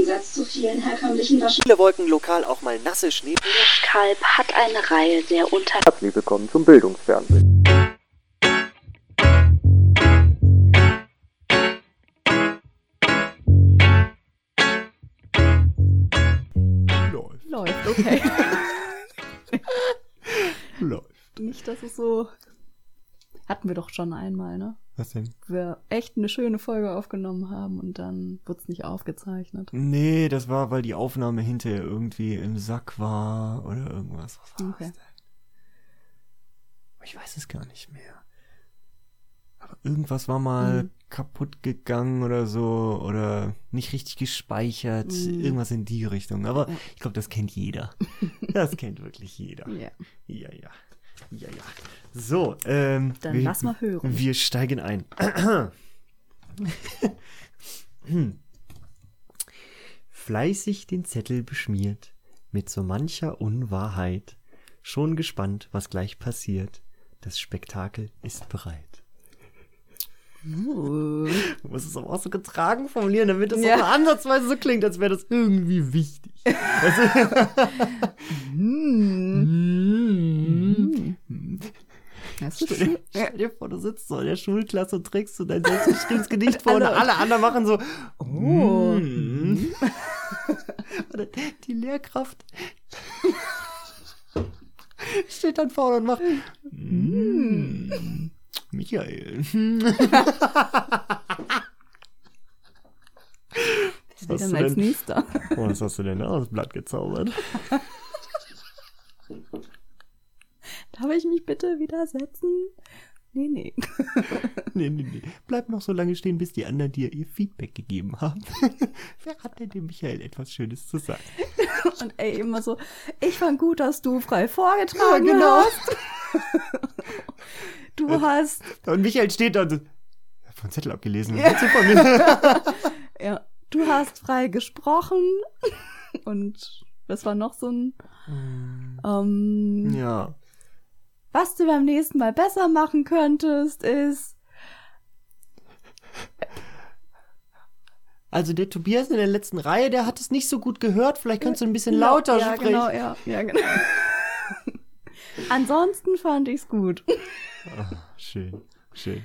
Gegensatz zu vielen herkömmlichen Waschen. Viele Wolken, lokal auch mal nasse Schnee. Kalb hat eine Reihe der unter Herzlich willkommen zum Bildungsfernsehen. Läuft. Läuft, okay. Läuft. Nicht, dass es so. Hatten wir doch schon einmal, ne? Was denn? Wir echt eine schöne Folge aufgenommen haben und dann wurde es nicht aufgezeichnet. Nee, das war, weil die Aufnahme hinterher irgendwie im Sack war oder irgendwas. Was war Okay. das denn? Ich weiß es gar nicht mehr. Aber irgendwas war mal Mhm. kaputt gegangen oder so oder nicht richtig gespeichert. Mhm. Irgendwas in die Richtung. Aber Ja. ich glaube, das kennt jeder. das kennt wirklich jeder. Ja. Ja, ja. Ja, ja. So, ähm. Dann wir, lass mal hören. Wir steigen ein. Fleißig den Zettel beschmiert, mit so mancher Unwahrheit, schon gespannt, was gleich passiert. Das Spektakel ist bereit. Uh. Du musst es aber auch so getragen formulieren, damit es Ja. auch ansatzweise so klingt, als wäre das irgendwie wichtig. Hm. Das ist Stell dir, stell dir vor, du sitzt so in der Schulklasse und trägst so dein selbstgeschriebenes Gedicht vor und alle- anderen machen so. Oh. Mm. Oder die Lehrkraft steht dann vorne und macht. Mm. Michael. Was hast denn du als denn? nächster? Oh, was hast du denn da aus dem Blatt gezaubert? Bitte widersetzen? Nee, nee. Nee, nee, nee. Bleib noch so lange stehen, bis die anderen dir ihr Feedback gegeben haben. Wer hat denn dem Michael etwas Schönes zu sagen? Und ey, immer so, ich fand gut, dass du frei vorgetragen Ja, genau. hast. Du hast, Und Michael steht da und so, "Ich hab von Zettel abgelesen. Mir? ja, du hast frei gesprochen. Und das war noch so ein, ähm, Ja. Was du beim nächsten Mal besser machen könntest, ist, Also der Tobias in der letzten Reihe, der hat es nicht so gut gehört. Vielleicht kannst du ein bisschen Ja, lauter ja, sprechen. Genau, ja, ja, genau. Ansonsten fand ich's gut. Schön, schön.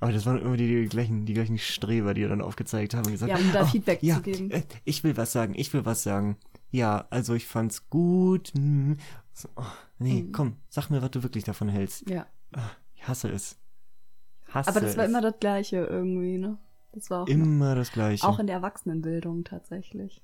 Aber das waren immer die, die gleichen, die gleichen Streber, die dann aufgezeigt haben und gesagt Ja, um da "Oh, Feedback ja, zu geben. äh, Ich will was sagen, ich will was sagen. Ja, also ich fand's gut. hm. So, oh, nee, Mhm. komm, sag mir, was du wirklich davon hältst. Ja. Ich hasse es. Hasse Aber das war es. immer das Gleiche irgendwie, ne? Das war auch, immer das Gleiche. auch in der Erwachsenenbildung tatsächlich.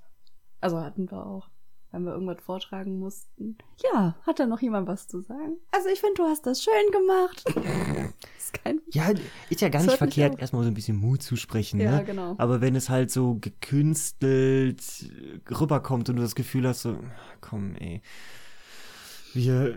Also hatten wir auch, wenn wir irgendwas vortragen mussten. Ja, hat da noch jemand was zu sagen? Also ich finde, du hast das schön gemacht. ist kein Ja, ist ja gar nicht verkehrt, auf. erstmal so ein bisschen Mut zu sprechen, Ja, ne? genau. Aber wenn es halt so gekünstelt rüberkommt und du das Gefühl hast, so, komm, ey, wir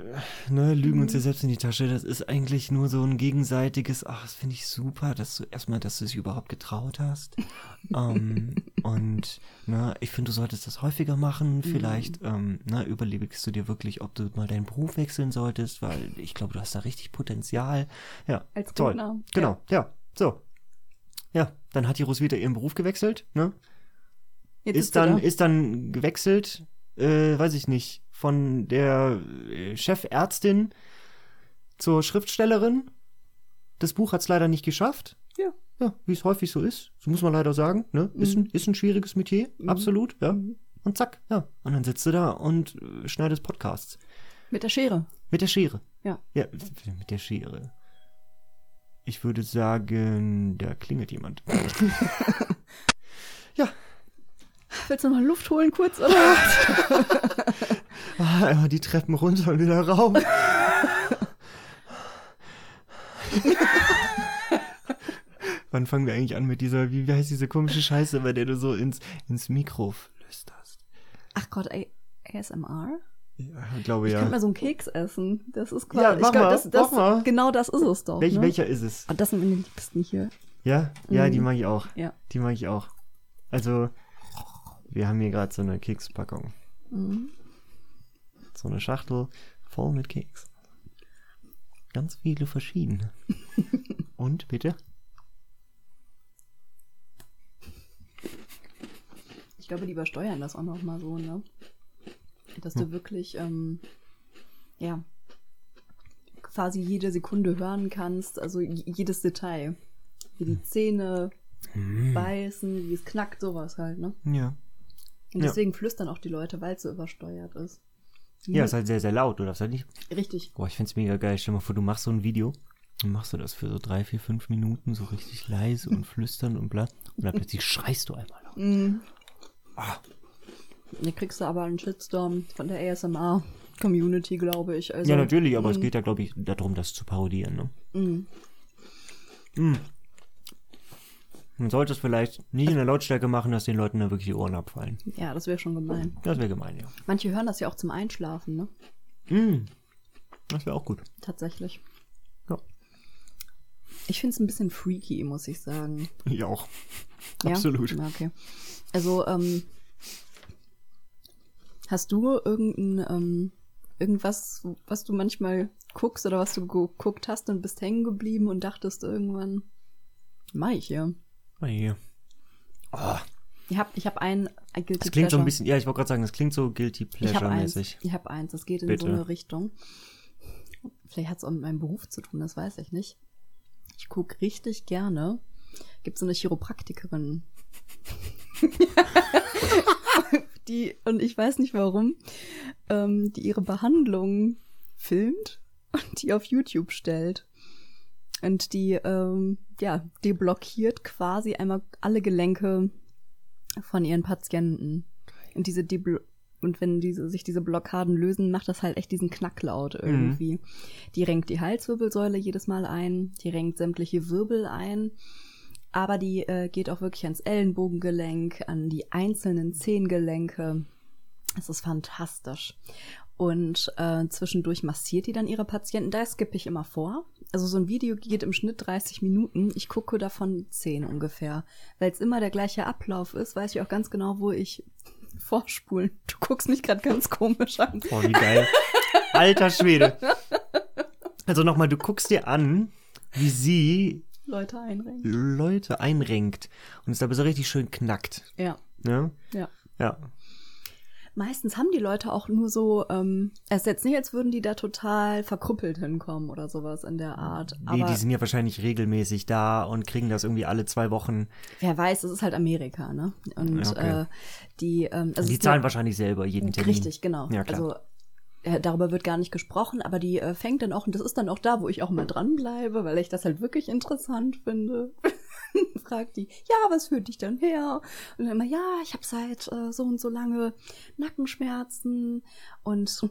ne, lügen uns ja Mhm. selbst in die Tasche, das ist eigentlich nur so ein gegenseitiges, ach, das finde ich super, dass du erstmal, dass du es überhaupt getraut hast. ähm, und ne, ich finde, du solltest das häufiger machen. Mhm. Vielleicht ähm, ne, überlegst du dir wirklich, ob du mal deinen Beruf wechseln solltest, weil ich glaube, du hast da richtig Potenzial. Ja, Als toll. Genau, ja. so. Ja, dann hat die Roswitha ihren Beruf gewechselt, ne? Jetzt ist du dann, da. ist dann gewechselt, äh, weiß ich nicht, von der äh, Chefärztin zur Schriftstellerin. Das Buch hat's leider nicht geschafft. Ja. Ja, wie es häufig so ist. So muss man leider sagen, ne? Ist, ein, ist ein schwieriges Metier, absolut, ja. Und zack, ja. Und dann sitzt du da und äh, schneidest Podcasts. Mit der Schere. Mit der Schere. Ja. Ja, mit der Schere. Ich würde sagen, da klingelt jemand. ja, Willst du noch Luft holen kurz, oder? Ah, einmal die Treppen runter und wieder rauf. Wann fangen wir eigentlich an mit dieser, wie, wie heißt diese komische Scheiße, bei der du so ins, ins Mikro flüsterst? Ach Gott, ASMR? Ja, ich glaube Ich ja. könnte mal so einen Keks essen. Das ist quasi. Ja, mach ich glaub, mal, das, das, mal. Genau das ist es doch. Welch, ne? Welcher ist es? Ah, das sind meine Liebsten hier. Ja, ja, die Mhm. mag ich auch. Ja. Die mag ich auch. Also, wir haben hier gerade so eine Kekspackung. Mhm. So eine Schachtel voll mit Keks. Ganz viele verschiedene. Und bitte? Ich glaube, die übersteuern das auch noch mal so, ne? Dass du wirklich, ähm, ja, quasi jede Sekunde hören kannst, also jedes Detail. Wie die Zähne beißen, wie es knackt, sowas halt, ne? Ja. Und Ja. deswegen flüstern auch die Leute, weil es so übersteuert ist. Ja, ist halt sehr, sehr laut, du darfst halt nicht. Richtig. Boah, ich find's mega geil. Stell dir mal vor, du machst so ein Video und machst du das für so drei, vier, fünf Minuten so richtig leise und flüstern und bla. Und dann plötzlich schreist du einmal laut. Mhm. Ah. Da kriegst du aber einen Shitstorm von der ASMR-Community, glaube ich. Also, ja, natürlich, aber es mm, geht ja, glaube ich, darum, das zu parodieren, ne? mm. Mm. Man sollte es vielleicht nicht in der Lautstärke machen, dass den Leuten da wirklich die Ohren abfallen. Ja, das wäre schon gemein. Das wäre gemein, ja. Manche hören das ja auch zum Einschlafen, ne? Mm. Das wäre auch gut. Tatsächlich. Ja. Ich finde es ein bisschen freaky, muss ich sagen. Ich auch. Ja? Absolut. Ja, okay. Also, ähm, hast du irgendein, ähm, irgendwas, was du manchmal guckst oder was du geguckt hast und bist hängen geblieben und dachtest irgendwann, mach ich hier? Mal hier. Oh, Ich habe ich hab ein, ein Guilty das klingt so ein Pleasure. bisschen, ja, ich wollte gerade sagen, das klingt so Guilty Ich habe eins. Pleasure-mäßig. Ich habe eins. Das geht in Bitte. so eine Richtung. Vielleicht hat es auch mit meinem Beruf zu tun, das weiß ich nicht. Ich gucke richtig gerne. Gibt so eine Chiropraktikerin. die, und ich weiß nicht warum, ähm, die ihre Behandlung filmt und die auf YouTube stellt. Und die, ähm, ja, deblockiert quasi einmal alle Gelenke von ihren Patienten. Und diese Deblo und wenn diese, sich diese Blockaden lösen, macht das halt echt diesen Knacklaut irgendwie. Die renkt die Halswirbelsäule jedes Mal ein, die renkt sämtliche Wirbel ein, aber die äh, geht auch wirklich ans Ellenbogengelenk, an die einzelnen Zehengelenke. Es ist fantastisch. Und äh, zwischendurch massiert die dann ihre Patienten. Da skippe ich immer vor. Also so ein Video geht im Schnitt 30 Minuten. Ich gucke davon 10 ungefähr. Weil es immer der gleiche Ablauf ist, weiß ich auch ganz genau, wo ich vorspulen. Du guckst mich gerade ganz komisch an. Boah, wie geil. Alter Schwede. Also nochmal, du guckst dir an, wie sie Leute einrenken. Leute einrenkt und es dabei so richtig schön knackt. Ja, Ne? ja. Ja. Meistens haben die Leute auch nur so, ähm, es ist jetzt nicht, als würden die da total verkrüppelt hinkommen oder sowas in der Art. Nee, Aber die sind ja wahrscheinlich regelmäßig da und kriegen das irgendwie alle zwei Wochen. wer weiß, es ist halt Amerika, ne? Und Ja, okay. äh, die, ähm, also die zahlen ist wahrscheinlich selber jeden Termin. Richtig, genau. Ja, klar. Also äh, darüber wird gar nicht gesprochen, aber die äh, fängt dann auch, und das ist dann auch da, wo ich auch mal dranbleibe, weil ich das halt wirklich interessant finde. Fragt die, ja, was führt dich denn her? Und dann immer, ja, ich habe seit äh, so und so lange Nackenschmerzen und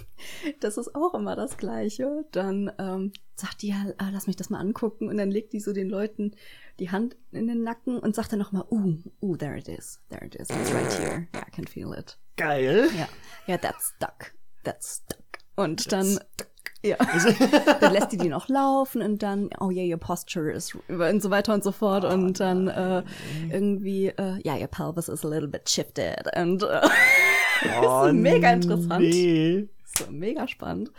das ist auch immer das Gleiche. Dann ähm, sagt die, ja, ah, lass mich das mal angucken und dann legt die so den Leuten die Hand in den Nacken und sagt dann nochmal, uh, uh, there it is, there it is, it's right here, yeah, I can feel it. Geil. Ja, ja, that's stuck. That's stuck. Und dann, ja, dann lässt die die noch laufen und dann, oh yeah, your posture is, und so weiter und so fort. und dann äh, irgendwie, äh, ja, your pelvis is a little bit shifted. Und äh, Oh, mega interessant. Nee. so mega spannend.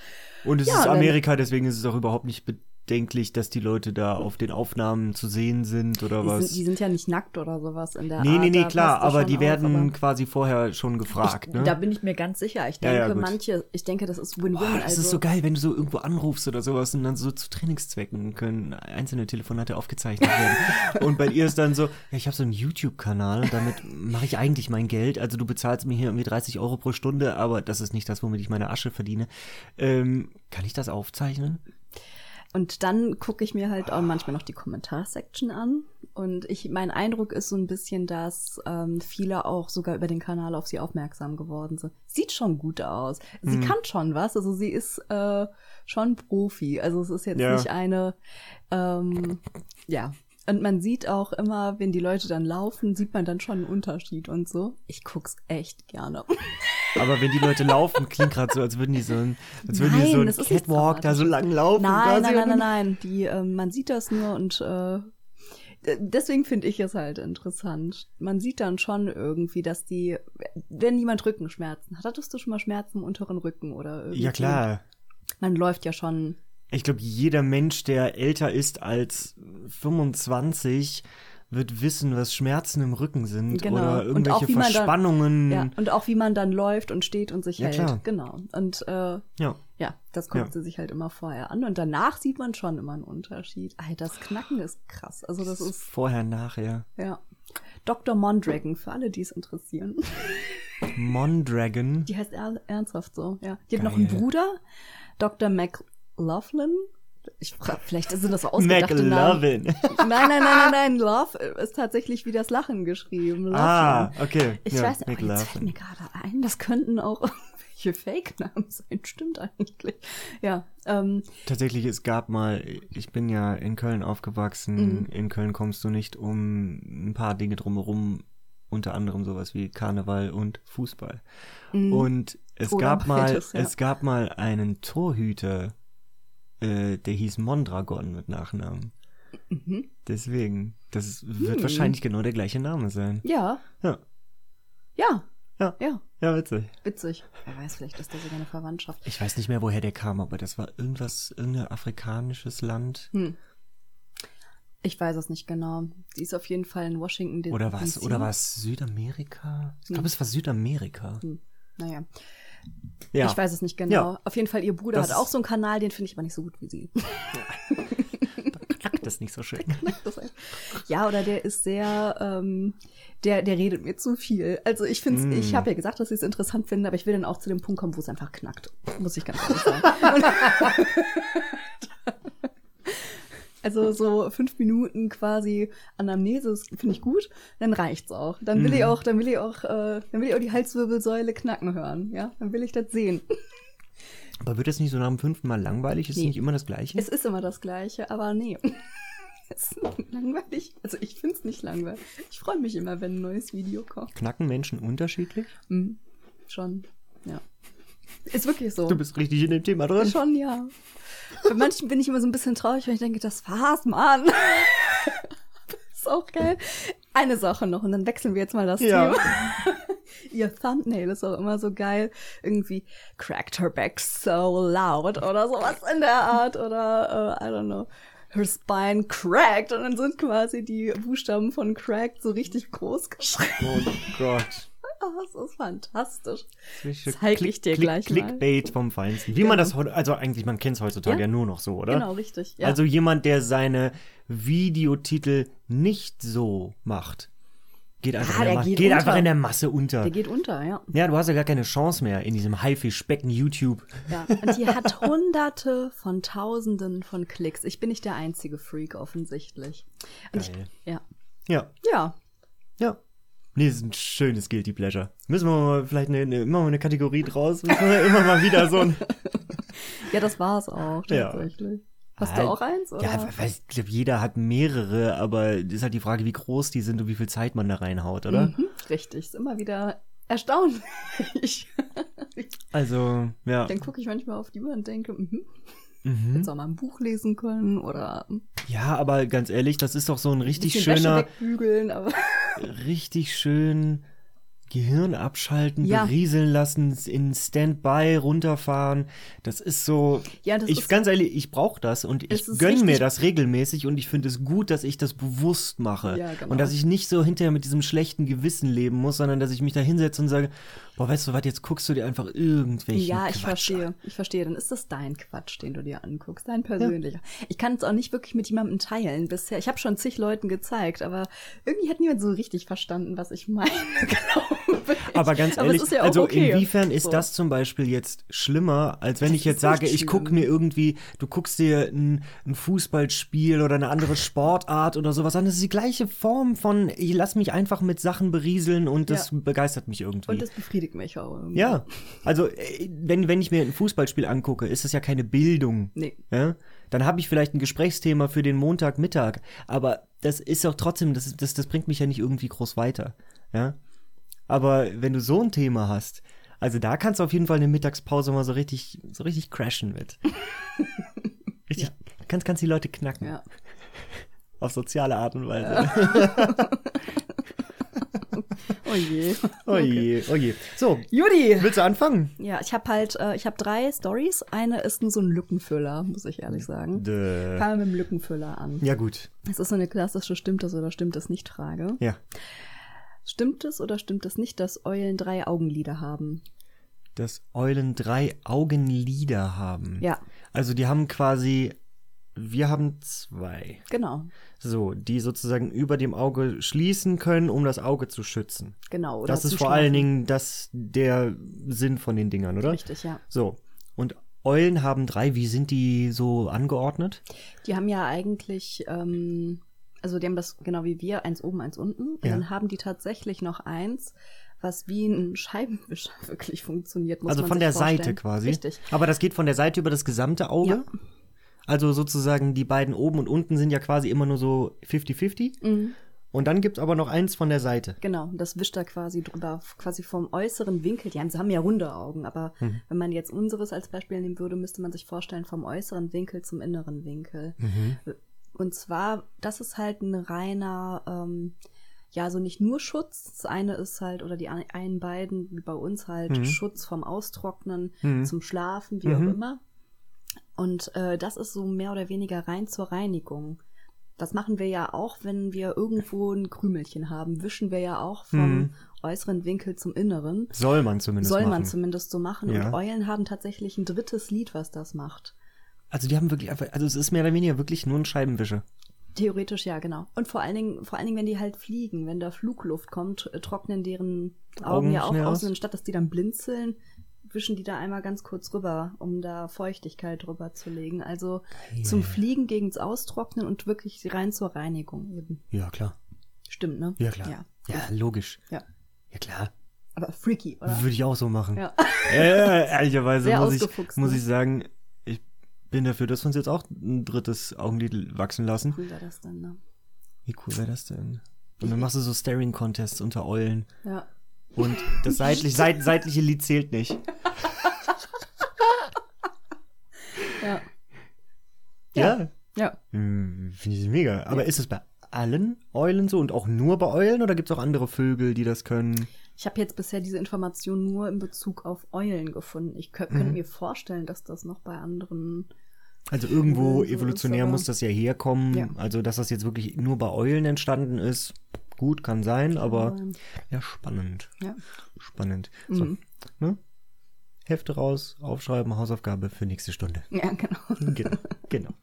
Und es Ja, ist Amerika, deswegen ist es auch überhaupt nicht bedenklich, dass die Leute da auf den Aufnahmen zu sehen sind oder Die was. sind, die sind ja nicht nackt oder sowas in der nee, Art. nee, nee, da klar, aber die auf, werden aber- quasi vorher schon gefragt, ich, ne? Da bin ich mir ganz sicher. Ich Ja, denke, ja, gut. manche, ich denke, das ist Win-Win. Das also, ist so geil, wenn du so irgendwo anrufst oder sowas und dann so zu Trainingszwecken können einzelne Telefonate aufgezeichnet werden. und bei ihr ist dann so, ja, ich habe so einen YouTube-Kanal und damit mache ich eigentlich mein Geld. Also du bezahlst mir hier irgendwie 30 Euro pro Stunde, aber das ist nicht das, womit ich meine Asche verdiene. Ähm, kann ich das aufzeichnen? Und dann gucke ich mir halt auch manchmal noch die Kommentarsection an. Und ich, mein Eindruck ist so ein bisschen, dass ähm, viele auch sogar über den Kanal auf sie aufmerksam geworden sind. Sieht schon gut aus. Sie Mhm. kann schon was. Also sie ist äh, schon Profi. Also es ist jetzt Ja. nicht eine, ähm, ja. Und man sieht auch immer, wenn die Leute dann laufen, sieht man dann schon einen Unterschied und so. Ich guck's echt gerne. Aber wenn die Leute laufen, klingt gerade so, als würden die so ein, als würden die Nein, so ein Catwalk da so lang laufen. Nein, nein, nein, nein, nein. Die, ähm, man sieht das nur und äh, deswegen finde ich es halt interessant. Man sieht dann schon irgendwie, dass die, wenn jemand Rückenschmerzen hat, hattest du schon mal Schmerzen im unteren Rücken oder irgendwie? Ja, klar. Man läuft ja schon. Ich glaube, jeder Mensch, der älter ist als 25, wird wissen, was Schmerzen im Rücken sind Genau. oder irgendwelche auch, man dann- Verspannungen. Ja, und auch wie man dann läuft und steht und sich Ja, hält. klar. Genau. Und äh, ja. ja, das guckt Ja. sie sich halt immer vorher an. Und danach sieht man schon immer einen Unterschied. Ey, das Knacken ist krass. Also das ist, Vorher, nachher. ja. Dr. Mondragon, für alle, die es interessieren. Mondragon. Die heißt er ernsthaft so, ja. Die hat noch einen Geil. Bruder, Dr. McLaughlin. Ich frag, vielleicht sind das so ausgedachte Namen. McLovin. Nein, nein, nein, nein, nein. Love ist tatsächlich wie das Lachen geschrieben. Loveland. ah, okay. Ich ja, weiß nicht, oh, jetzt fällt mir gerade ein, das könnten auch irgendwelche Fake-Namen sein. Stimmt eigentlich. Ja, ähm, Tatsächlich, es gab mal, ich bin ja in Köln aufgewachsen. Mhm. In Köln kommst du nicht um ein paar Dinge drumherum, unter anderem sowas wie Karneval und Fußball. Und es Oder gab mal, beides, ja. es gab mal einen Torhüter, äh, der hieß Mondragon mit Nachnamen. mhm. Deswegen, das wird Hm. wahrscheinlich genau der gleiche Name sein. ja, Ja, ja, ja, ja, ja, witzig. witzig. Wer weiß, vielleicht ist das sogar eine Verwandtschaft. Ich weiß nicht mehr, woher der kam, aber das war irgendwas, irgendein afrikanisches Land. Hm. Ich weiß es nicht genau. Sie ist auf jeden Fall in Washington. Oder was? Oder war es Südamerika? Ich glaube, Hm. es war Südamerika. Hm. Naja, Ja. ich weiß es nicht genau. Ja. Auf jeden Fall, ihr Bruder Das- hat auch so einen Kanal, den finde ich aber nicht so gut wie sie. Knackt das nicht so schön. Ja, oder der ist sehr, ähm, der, der redet mir zu viel. Also ich finde Mm. ich habe ja gesagt, dass ich es interessant finde, aber ich will dann auch zu dem Punkt kommen, wo es einfach knackt. Muss ich ganz ehrlich sagen. Also so fünf Minuten quasi Anamnese finde ich gut, dann reicht's auch. Dann will ich Mhm. auch, dann will ich auch, äh, dann will ich auch die Halswirbelsäule knacken hören, ja? Dann will ich das sehen. Aber wird das nicht so nach dem fünften Mal langweilig? Ist es Nee. nicht immer das Gleiche? Es ist immer das Gleiche, aber nee. Es ist langweilig. Also ich finde es nicht langweilig. Ich freue mich immer, wenn ein neues Video kommt. Knacken Menschen unterschiedlich? Mhm. Schon, ja. Ist wirklich so. Du bist richtig in dem Thema drin. Schon, ja. Bei manchen bin ich immer so ein bisschen traurig, weil ich denke, das war's, Mann. ist auch geil. Eine Sache noch und dann wechseln wir jetzt mal das Ja. Thema. Ihr Thumbnail ist auch immer so geil. Irgendwie cracked her back so loud oder sowas in der Art oder uh, I don't know. Her spine cracked und dann sind quasi die Buchstaben von cracked so richtig groß geschrieben. Oh Gott. Das ist fantastisch. Das ist Zeig ich dir gleich mal. Clickbait vom Feinsten. Wie man Genau. das heute, also eigentlich, man kennt es heutzutage ja. Ja. nur noch so, oder? Genau, richtig. Ja. Also jemand, der seine Videotitel nicht so macht, geht einfach, Ja, in, der der geht geht einfach in der Masse unter. der geht unter, ja. Ja, du hast ja gar keine Chance mehr in diesem Haifischbecken YouTube. Ja, und die hat hunderte von tausenden von Klicks. Ich bin nicht der einzige Freak offensichtlich. Und ich, Geil. ja. Ja, Ja. ja. Nee, das ist ein schönes Guilty Pleasure. Müssen wir mal vielleicht eine, eine, immer mal eine Kategorie draus, müssen wir immer mal wieder so ein... Ja, das war's auch, Ja. tatsächlich. Hast Halt. du auch eins? Oder? Ja, weiß, ich glaube, jeder hat mehrere, aber es ist halt die Frage, wie groß die sind und wie viel Zeit man da reinhaut, oder? Mhm, richtig, ist immer wieder erstaunlich. Also, ja. Dann gucke ich manchmal auf die Uhr und denke, mhm, Mhm. hättest auch mal ein Buch lesen können oder ein Ja, aber ganz ehrlich, das ist doch so ein richtig Wäsche schöner, wegbügeln, aber richtig schön Gehirn abschalten, Ja. berieseln lassen, in Standby runterfahren. Das ist so. Ja, das ich ist- ganz ehrlich, ich brauche das und ich Es ist gönn mir das regelmäßig und ich finde es gut, dass ich das bewusst mache Ja, genau. und dass ich nicht so hinterher mit diesem schlechten Gewissen leben muss, sondern dass ich mich da hinsetze und sage, boah, weißt du was, jetzt guckst du dir einfach irgendwelchen Ja, ich Quatsch verstehe. An. Ich verstehe. Dann ist das dein Quatsch, den du dir anguckst, dein persönlicher. Ich kann es auch nicht wirklich mit jemandem teilen bisher. Ich habe schon zig Leuten gezeigt, aber irgendwie hat niemand so richtig verstanden, was ich meine, ich. Aber ganz Aber ehrlich, ist ja also okay. inwiefern ist So. das zum Beispiel jetzt schlimmer, als wenn Das ich jetzt sage, ich gucke mir irgendwie, du guckst dir ein, ein Fußballspiel oder eine andere Sportart oder sowas an. Das ist die gleiche Form von, ich lass mich einfach mit Sachen berieseln und das Ja. begeistert mich irgendwie. Und das befriedigt mich auch. irgendwie. ja, also äh, wenn, wenn ich mir ein Fußballspiel angucke, ist das ja keine Bildung. Nee. Ja? Dann habe ich vielleicht ein Gesprächsthema für den Montagmittag, aber das ist auch trotzdem, das, das, das bringt mich ja nicht irgendwie groß weiter. Ja? Aber wenn du so ein Thema hast, also da kannst du auf jeden Fall eine Mittagspause mal so richtig, so richtig crashen mit. Richtig, kannst, kannst die Leute knacken. Ja. Auf soziale Art und Weise. Oh je. Oh je, oh je. So, Judy! willst du anfangen? Ja, ich habe halt, äh, ich habe drei Stories. Eine ist nur so ein Lückenfüller, muss ich ehrlich sagen. Fangen wir mit dem Lückenfüller an. Ja, gut. Es ist so eine klassische Stimmt es oder stimmt es nicht Frage. Ja. Stimmt es oder stimmt es nicht, dass Eulen drei Augenlider haben? Dass Eulen drei Augenlider haben. Ja, Also die haben quasi, wir haben zwei. genau. So, die sozusagen über dem Auge schließen können, um das Auge zu schützen. Genau. Oder das ist vor Schlafen. allen Dingen das der Sinn von den Dingern, oder? Richtig, ja. So. Und Eulen haben drei. Wie sind die so angeordnet? Die haben ja eigentlich, ähm, also die haben das genau wie wir, eins oben, eins unten. Und Ja. dann haben die tatsächlich noch eins, was wie ein Scheibenwischer wirklich funktioniert. Muss also von der vorstellen. Seite quasi. Richtig. Aber das geht von der Seite über das gesamte Auge. Ja. Also sozusagen die beiden oben und unten sind ja quasi immer nur so 50-50. Mhm. Und dann gibt's aber noch eins von der Seite. Genau, das wischt da quasi drüber, quasi vom äußeren Winkel. Die haben, sie haben ja runde Augen, aber Mhm. wenn man jetzt unseres als Beispiel nehmen würde, müsste man sich vorstellen, vom äußeren Winkel zum inneren Winkel. Mhm. Und zwar, das ist halt ein reiner, ähm, ja, so nicht nur Schutz. Das eine ist halt, oder die ein- einen beiden, wie bei uns halt, Mhm. Schutz vom Austrocknen, Mhm. zum Schlafen, wie Mhm. auch immer. Und äh, das ist so mehr oder weniger rein zur Reinigung. Das machen wir ja auch, wenn wir irgendwo ein Krümelchen haben. Wischen wir ja auch vom Mhm. äußeren Winkel zum inneren. Soll man zumindest Soll machen. man zumindest so machen. Ja. Und Eulen haben tatsächlich ein drittes Lied, was das macht. Also die haben wirklich einfach, also es ist mehr oder weniger wirklich nur ein Scheibenwischer. Theoretisch ja, genau. Und vor allen Dingen, vor allen Dingen, wenn die halt fliegen, wenn da Flugluft kommt, äh, trocknen deren Augen, Augen ja auch aus. Und anstatt dass die dann blinzeln, wischen die da einmal ganz kurz rüber, um da Feuchtigkeit drüber zu legen. Also zum Fliegen gegens Austrocknen und wirklich rein zur Reinigung eben. Ja, klar. Stimmt, ne? Ja, klar. Ja. Ja, logisch. Ja. Ja, klar. Aber freaky, oder? Würde ich auch so machen. Ja. Äh, ehrlicherweise Sehr muss, ich, muss ne? ich sagen, bin dafür, dass wir uns jetzt auch ein drittes Augenlid wachsen lassen. Cool war das dann, ne? Wie cool wäre das denn? Und dann machst du so Staring-Contests unter Eulen. Ja. Und das seitlich, seit, seitliche Lied zählt nicht. Ja. Ja. Ja. Hm, Finde ich mega. Aber ist es bei allen Eulen so und auch nur bei Eulen oder gibt es auch andere Vögel, die das können? Ich habe jetzt bisher diese Information nur in Bezug auf Eulen gefunden. Ich kö- Mhm. könnte mir vorstellen, dass das noch bei anderen. Also irgendwo evolutionär muss das ja herkommen. Ja. Also, dass das jetzt wirklich nur bei Eulen entstanden ist, gut, kann sein, aber ja, spannend. Ja. Spannend. So, Mhm. ne? Hefte raus, aufschreiben, Hausaufgabe für nächste Stunde. Ja, genau. genau, genau.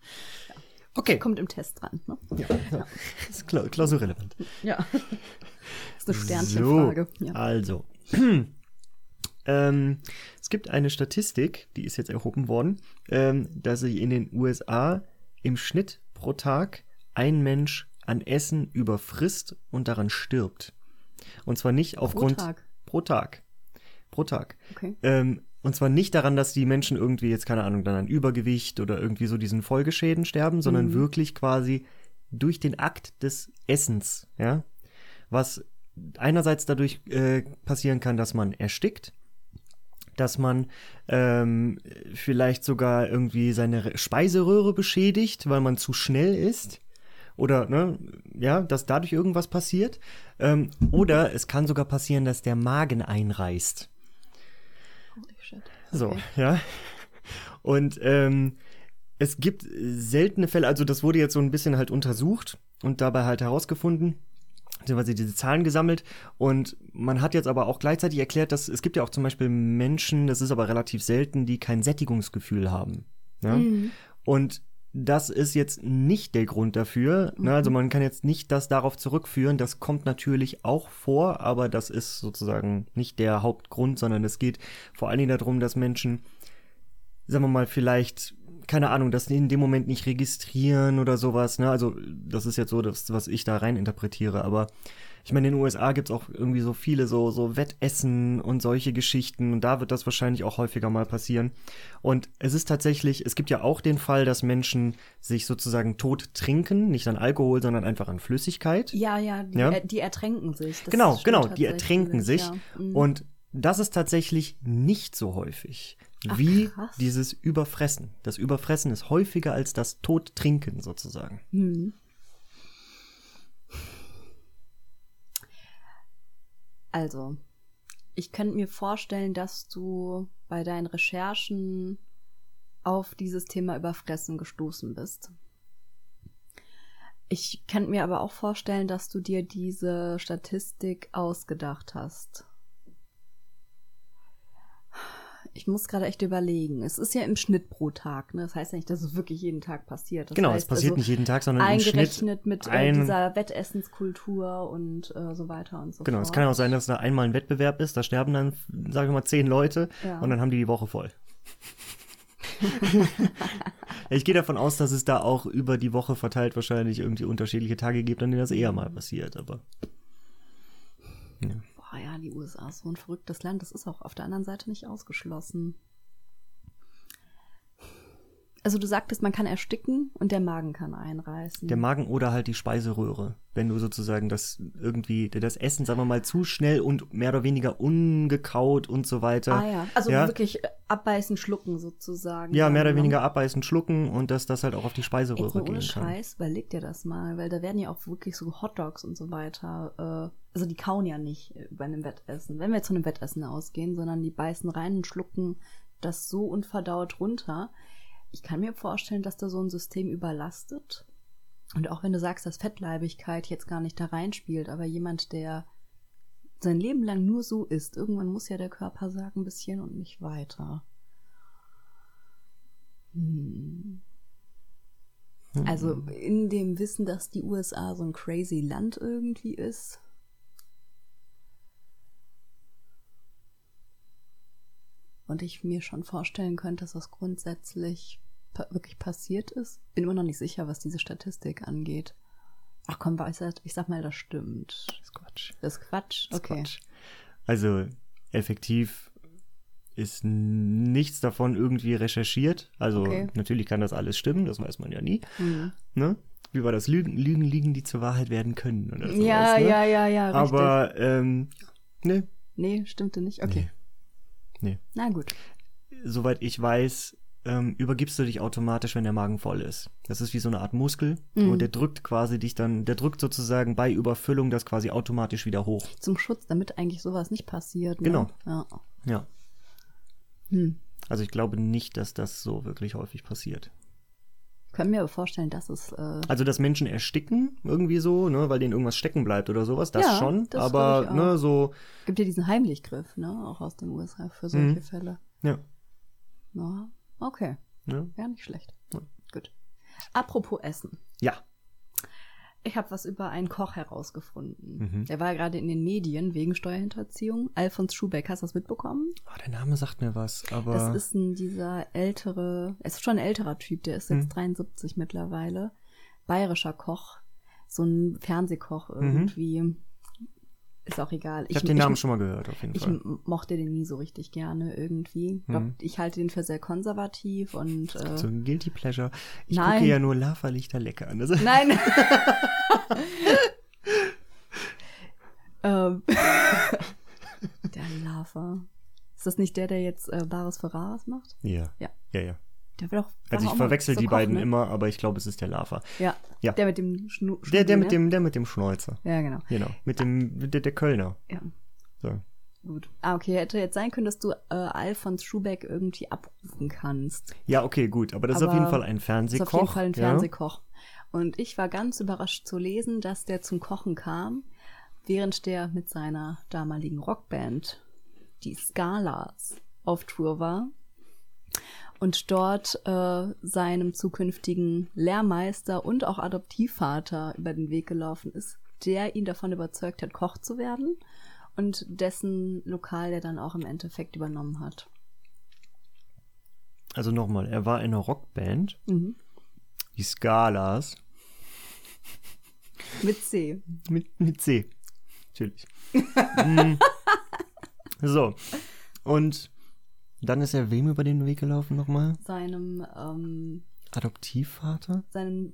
Okay. Kommt im Test dran, ne? Ja, ja. ist kla klausurrelevant. Ja. Das ist eine Sternchenfrage. So, Ja. also. ähm, es gibt eine Statistik, die ist jetzt erhoben worden, ähm, dass sich in den USA im Schnitt pro Tag ein Mensch an Essen überfrisst und daran stirbt. Und zwar nicht aufgrund Tag? pro Tag. Pro Tag. Okay. Ähm, und zwar nicht daran, dass die Menschen irgendwie jetzt, keine Ahnung, dann an Übergewicht oder irgendwie so diesen Folgeschäden sterben, sondern Mhm. wirklich quasi durch den Akt des Essens, ja. Was einerseits dadurch äh, passieren kann, dass man erstickt, dass man ähm, vielleicht sogar irgendwie seine Re- Speiseröhre beschädigt, weil man zu schnell isst. Oder, ne, ja, dass dadurch irgendwas passiert. Ähm, oder es kann sogar passieren, dass der Magen einreißt. Holy shit. So, Okay. ja. Und ähm, es gibt seltene Fälle, also das wurde jetzt so ein bisschen halt untersucht und dabei halt herausgefunden, beziehungsweise diese Zahlen gesammelt. Und man hat jetzt aber auch gleichzeitig erklärt, dass es gibt ja auch zum Beispiel Menschen, das ist aber relativ selten, die kein Sättigungsgefühl haben. Ja? Mhm. Und das ist jetzt nicht der Grund dafür. Ne? Also man kann jetzt nicht das darauf zurückführen. Das kommt natürlich auch vor, aber das ist sozusagen nicht der Hauptgrund, sondern es geht vor allen Dingen darum, dass Menschen, sagen wir mal, vielleicht, keine Ahnung, das in dem Moment nicht registrieren oder sowas. Ne? Also das ist jetzt so das, was ich da rein interpretiere. Aber ich meine, in den USA gibt's auch irgendwie so viele so, so Wettessen und solche Geschichten. Und da wird das wahrscheinlich auch häufiger mal passieren. Und es ist tatsächlich, es gibt ja auch den Fall, dass Menschen sich sozusagen tot trinken, nicht an Alkohol, sondern einfach an Flüssigkeit. Ja, ja, die, Ja. Die ertränken sich. Das genau, genau, die ertränken sich. Ja. Mhm. Und das ist tatsächlich nicht so häufig Ach, wie krass. dieses Überfressen. Das Überfressen ist häufiger als das Todtrinken sozusagen. Mhm. Also, ich könnte mir vorstellen, dass du bei deinen Recherchen auf dieses Thema Überfressen gestoßen bist. Ich könnte mir aber auch vorstellen, dass du dir diese Statistik ausgedacht hast. Ich muss gerade echt überlegen. Es ist ja im Schnitt pro Tag, ne? Das heißt ja nicht, dass es wirklich jeden Tag passiert. Das genau, heißt es passiert also nicht jeden Tag, sondern im Schnitt eingerechnet mit äh, ein- dieser Wettessenskultur und äh, so weiter und so Genau, fort. es kann ja auch sein, dass da einmal ein Wettbewerb ist, da sterben dann, sagen wir mal, zehn Leute Ja. und dann haben die die Woche voll. ich gehe davon aus, dass es da auch über die Woche verteilt wahrscheinlich irgendwie unterschiedliche Tage gibt, an denen das eher mal passiert, aber Boah, ja, die USA ist so ein verrücktes Land. Das ist auch auf der anderen Seite nicht ausgeschlossen. Also du sagtest, man kann ersticken und der Magen kann einreißen. der Magen oder halt die Speiseröhre, wenn du sozusagen das irgendwie, das Essen, sagen wir mal, zu schnell und mehr oder weniger ungekaut und so weiter. ah ja, also ja, wirklich abbeißen, schlucken sozusagen. Ja, mehr oder Ähm, weniger abbeißen, schlucken und dass das halt auch auf die Jetzt Speiseröhre mal ohne gehen kann. Scheiß, überleg dir das mal, weil da werden ja auch wirklich so Hotdogs und so weiter, äh, also die kauen ja nicht äh, bei einem Wettessen, wenn wir jetzt von einem Wettessen ausgehen, sondern die beißen rein und schlucken das so unverdaut runter. Ich kann mir vorstellen, dass da so ein System überlastet. Und auch wenn du sagst, dass Fettleibigkeit jetzt gar nicht da reinspielt, aber jemand, der sein Leben lang nur so isst, irgendwann muss ja der Körper sagen, ein bisschen und nicht weiter. Hm. Also in dem Wissen, dass die USA so ein crazy Land irgendwie ist. Und ich mir schon vorstellen könnte, dass das grundsätzlich pa wirklich passiert ist. Bin immer noch nicht sicher, was diese Statistik angeht. Ach komm, ich sag mal, das stimmt. Das ist Quatsch. Das ist Quatsch. Das ist Okay. Quatsch. Also effektiv ist nichts davon irgendwie recherchiert. Also Okay. natürlich kann das alles stimmen, das weiß man ja nie. Hm. Ne? Wie war das? Lügen, Lügen liegen, die zur Wahrheit werden können. Oder sowas, Ja, ne? ja, ja, ja, richtig. Aber ähm, ne, nee, stimmte nicht. Okay. Nee. Na gut. soweit ich weiß, ähm, übergibst du dich automatisch, wenn der Magen voll ist. Das ist wie so eine Art Muskel Mhm. und der drückt quasi dich dann, der drückt sozusagen bei Überfüllung das quasi automatisch wieder hoch. Zum Schutz, damit eigentlich sowas nicht passiert. Ne? Genau. Ja. Ja. Hm. Also ich glaube nicht, dass das so wirklich häufig passiert. Können mir aber vorstellen, dass es. Äh, Also, dass Menschen ersticken, irgendwie so, ne, weil denen irgendwas stecken bleibt oder sowas, das Ja, schon. das aber, ne, so, gibt ja diesen Heimlichgriff, ne? Auch aus den USA für solche Mhm. Fälle. ja. Ja, okay. Ja. Wäre nicht schlecht. Ja. Gut. Apropos Essen. ja. Ich habe was über einen Koch herausgefunden. Mhm. Der war ja gerade in den Medien wegen Steuerhinterziehung. Alfons Schubeck, hast du das mitbekommen? Ah, der Name sagt mir was, aber. Das ist ein, dieser ältere, er ist schon ein älterer Typ, der ist jetzt Mhm. 73 mittlerweile. Bayerischer Koch. So ein Fernsehkoch Mhm. Ist auch egal. ich habe den Namen schon mal gehört, auf jeden Ich Fall. m- mochte den nie so richtig gerne irgendwie. Ich, glaub, Mhm. ich halte den für sehr konservativ und äh, So ein Guilty Pleasure. Ich Nein. gucke ja nur Lava-Lichter lecker an. Nein. ähm, der Lava. Ist das nicht der, der jetzt äh, Bares Ferraris macht? ja. Ja. Ja, ja. Der will doch. Also war ich verwechsel so die Koch, beiden ne? immer, aber ich glaube, es ist der Lava. Ja. Ja. Der mit dem Schnu Der, der mit ne? dem, der mit dem Schnäuzer. Ja, genau. Genau. Mit dem, der, der Kölner. Ja. So. Gut. Ah, okay. Hätte jetzt sein können, dass du äh, Alfons Schubeck irgendwie abrufen kannst. Ja, okay, gut. Aber das ist auf Aber jeden Fall ein Das Fernsehkoch. ist auf jeden Fall ein ja. Fernsehkoch. Und ich war ganz überrascht zu lesen, dass der zum Kochen kam, während der mit seiner damaligen Rockband, die Scalas, auf Tour war und dort äh, seinem zukünftigen Lehrmeister und auch Adoptivvater über den Weg gelaufen ist, der ihn davon überzeugt hat, Koch zu werden und dessen Lokal er dann auch im Endeffekt übernommen hat. Also nochmal, er war in einer Rockband, Mhm. die Scalas, Mit C. mit, mit C. Natürlich. Mm. so. Und dann ist er wem über den Weg gelaufen nochmal? Seinem ähm, Adoptivvater? seinem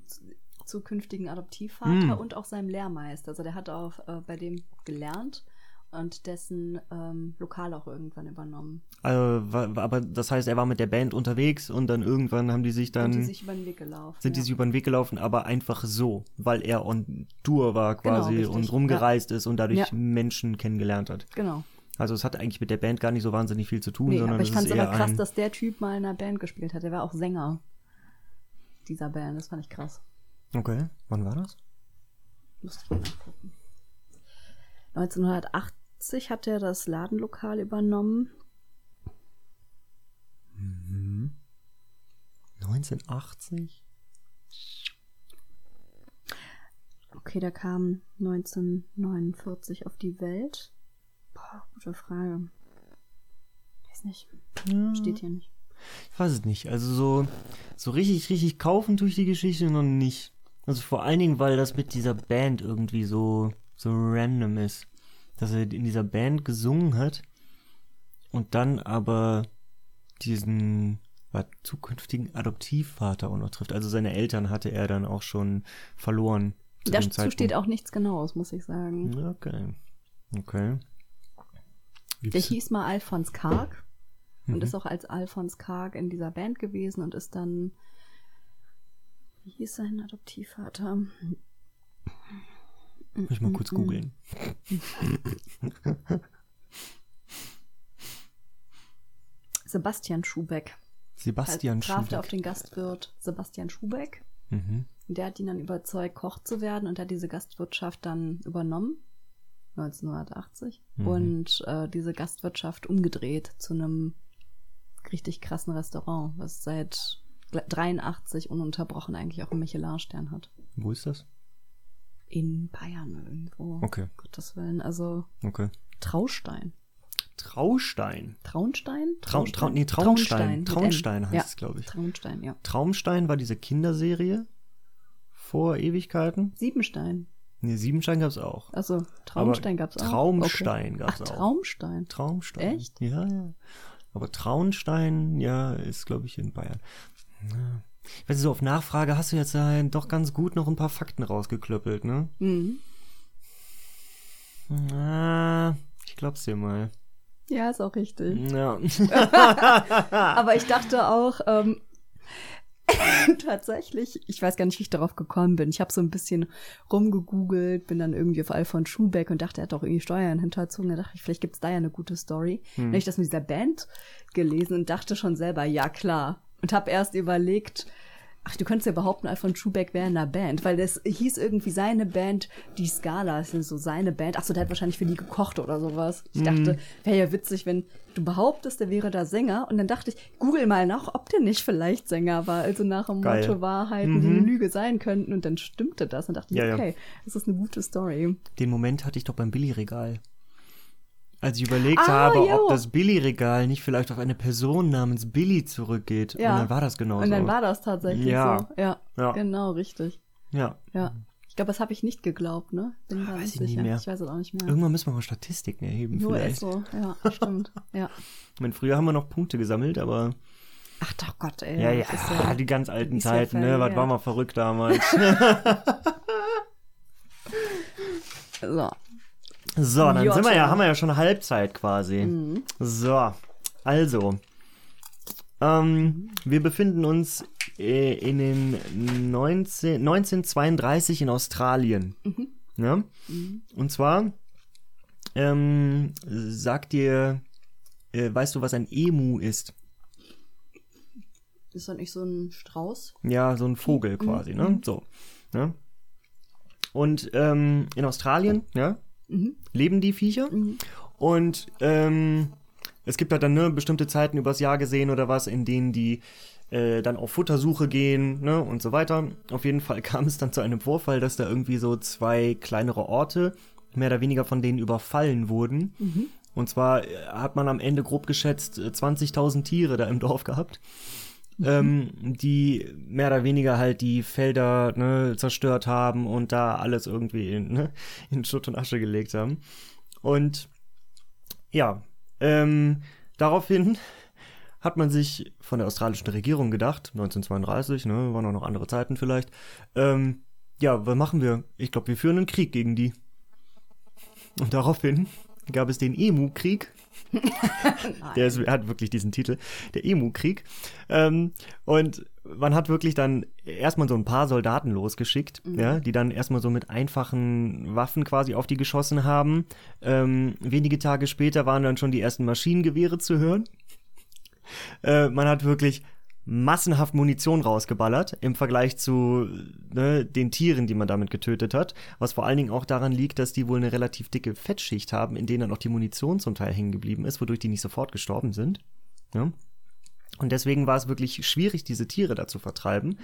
zukünftigen Adoptivvater Mm. und auch seinem Lehrmeister. Also der hat auch äh, bei dem gelernt und dessen ähm, Lokal auch irgendwann übernommen. Also, aber das heißt, er war mit der Band unterwegs und dann irgendwann haben die sich dann. Sind die sich über den Weg gelaufen. sind die ja. sich über den Weg gelaufen, aber einfach so, weil er on Tour war quasi Genau, und rumgereist ist und dadurch Ja. Menschen kennengelernt hat. Genau. Also es hat eigentlich mit der Band gar nicht so wahnsinnig viel zu tun, Nee, sondern aber ich fand es aber krass, ein, dass der Typ mal in einer Band gespielt hat. Der war auch Sänger dieser Band. Das fand ich krass. Okay, wann war das? Ich mal nachgucken. 1980 hat er das Ladenlokal übernommen. 1980? Okay, der kam 1949 auf die Welt. Boah, gute Frage. Weiß nicht. Ja, Steht hier nicht. Ich weiß es nicht. Also so, so richtig, richtig kaufen tue ich die Geschichte noch nicht. Also vor allen Dingen, weil das mit dieser Band irgendwie so, so random ist. Dass er in dieser Band gesungen hat und dann aber diesen was, zukünftigen Adoptivvater auch noch trifft. Also seine Eltern hatte er dann auch schon verloren. Zu Dazu steht auch nichts Genaues, muss ich sagen. Okay. Okay. Wie Der hieß mal Alfons Karg und Mhm. ist auch als Alfons Karg in dieser Band gewesen und ist dann. Wie hieß sein Adoptivvater? Muss ich mal kurz googeln. Sebastian Schubeck. Sebastian traf er auf Schubeck. den Gastwirt Sebastian Schubeck. Mhm. Der hat ihn dann überzeugt, Koch zu werden und hat diese Gastwirtschaft dann übernommen. 1980. Mhm. Und äh, diese Gastwirtschaft umgedreht zu einem richtig krassen Restaurant, was seit 83 ununterbrochen eigentlich auch einen Michelin-Stern hat. Wo ist das? In Bayern irgendwo. Okay. Gottes Willen. Also Okay. Traustein. Traustein. Traunstein? Trau, trau, nee, Traunstein. Traunstein. Traunstein heißt ja. es, glaube ich. Traunstein, ja. Traumstein war diese Kinderserie vor Ewigkeiten. Siebenstein. Nee, Siebenstein gab's auch. Also Traunstein gab's auch. Traumstein okay. gab's Ach, auch. Traumstein. Traumstein. Echt? Ja, ja. Aber Traunstein, ja, ist, glaube ich, in Bayern. Ja. Ich weiß nicht, so auf Nachfrage hast du jetzt äh, doch ganz gut noch ein paar Fakten rausgeklöppelt, ne? Mhm. Ah, ich glaub's dir mal. Ja, ist auch richtig. Ja. Aber ich dachte auch, ähm, tatsächlich, ich weiß gar nicht, wie ich darauf gekommen bin. Ich habe so ein bisschen rumgegoogelt, bin dann irgendwie auf Alfons Schubeck und dachte, er hat doch irgendwie Steuern hinterzogen. Da dachte ich, vielleicht gibt's da ja eine gute Story. Dann habe ich das mit dieser Band gelesen und dachte schon selber, ja klar. Und habe erst überlegt, ach, du könntest ja behaupten, Alfons Schubeck wäre in einer Band, weil das hieß irgendwie seine Band, die Scala, ist so seine Band. Ach so, der hat wahrscheinlich für die gekocht oder sowas. Ich dachte, wäre ja witzig, wenn du behauptest, der wäre da Sänger. Und dann dachte ich, google mal nach, ob der nicht vielleicht Sänger war. Also nach dem Geil. Motto Wahrheiten, die eine Lüge sein könnten. Und dann stimmte das. Und dachte ich, Ja, ja. okay, das ist eine gute Story. Den Moment hatte ich doch beim Billy-Regal. Als ich überlegt Ah, habe, jo. ob das Billy-Regal nicht vielleicht auf eine Person namens Billy zurückgeht. Ja. Und dann war das genau Und dann so. war das tatsächlich Ja. so. Ja, Ja. genau, richtig. ja. Ja. Ich glaube, das habe ich nicht geglaubt, ne? Bin da weiß ich nicht sicher. mehr. Ich weiß es auch nicht mehr. Irgendwann müssen wir mal Statistiken erheben Nur ist vielleicht. so, ja, stimmt. Ja. Ich meine, früher haben wir noch Punkte gesammelt, aber Ach doch Gott, ey. ja, ja, ist die ganz alten ist ja Zeiten, ne? Was verjährt. war mal verrückt damals. So. So, dann sind wir Jota. ja, haben wir ja schon Halbzeit quasi. Mhm. So, also. Ähm, wir befinden uns äh, in den 19, 1932 in Australien. Mhm. Ja? Und zwar ähm, sagt dir, äh, weißt du, was ein Emu ist? Ist doch nicht so ein Strauß? Ja, so ein Vogel quasi, ne? So. Ne? Und ähm, in Australien, ja, Mhm. leben die Viecher. Und ähm, es gibt halt dann ne, bestimmte Zeiten übers Jahr gesehen oder was, in denen die äh, dann auf Futtersuche gehen, ne, und so weiter. Auf jeden Fall kam es dann zu einem Vorfall, dass da irgendwie so zwei kleinere Orte mehr oder weniger von denen überfallen wurden. Und zwar äh, hat man am Ende grob geschätzt äh, 20.000 Tiere da im Dorf gehabt. Ähm, die mehr oder weniger halt die Felder ne, zerstört haben und da alles irgendwie in, ne, in Schutt und Asche gelegt haben. Und ja, ähm, daraufhin hat man sich von der australischen Regierung gedacht, 1932, ne, waren auch noch andere Zeiten vielleicht, ähm, ja, was machen wir? Ich glaube, wir führen einen Krieg gegen die. Und daraufhin gab es den Emu-Krieg. Der ist, hat wirklich diesen Titel, der Emu-Krieg. Ähm, und man hat wirklich dann erstmal so ein paar Soldaten losgeschickt, ja, die dann erstmal so mit einfachen Waffen quasi auf die geschossen haben. Ähm, wenige Tage später waren dann schon die ersten Maschinengewehre zu hören. Äh, man hat wirklich massenhaft Munition rausgeballert im Vergleich zu ne, den Tieren, die man damit getötet hat. Was vor allen Dingen auch daran liegt, dass die wohl eine relativ dicke Fettschicht haben, in denen dann auch die Munition zum Teil hängen geblieben ist, wodurch die nicht sofort gestorben sind. Ja? Und deswegen war es wirklich schwierig, diese Tiere da zu vertreiben.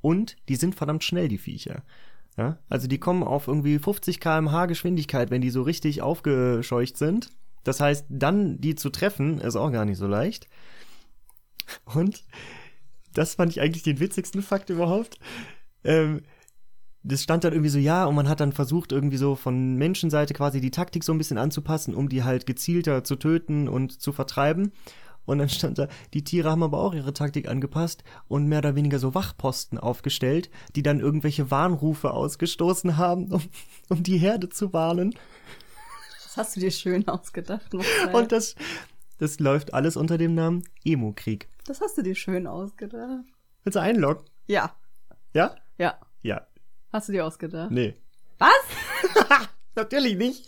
Und die sind verdammt schnell, die Viecher. Ja? Also die kommen auf irgendwie 50 km/h Geschwindigkeit, wenn die so richtig aufgescheucht sind. Das heißt, dann die zu treffen, ist auch gar nicht so leicht. Und das fand ich eigentlich den witzigsten Fakt überhaupt. Ähm, das stand dann irgendwie so, ja, und man hat dann versucht, irgendwie so von Menschenseite quasi die Taktik so ein bisschen anzupassen, um die halt gezielter zu töten und zu vertreiben. Und dann stand da, die Tiere haben aber auch ihre Taktik angepasst und mehr oder weniger so Wachposten aufgestellt, die dann irgendwelche Warnrufe ausgestoßen haben, um, um die Herde zu warnen. Das hast du dir schön ausgedacht. Marcel. Und das, das läuft alles unter dem Namen Emo-Krieg. Das hast du dir schön ausgedacht. Willst du einloggen? Ja, Ja? ja. Ja. Hast du dir ausgedacht? Nee. Was? Natürlich nicht.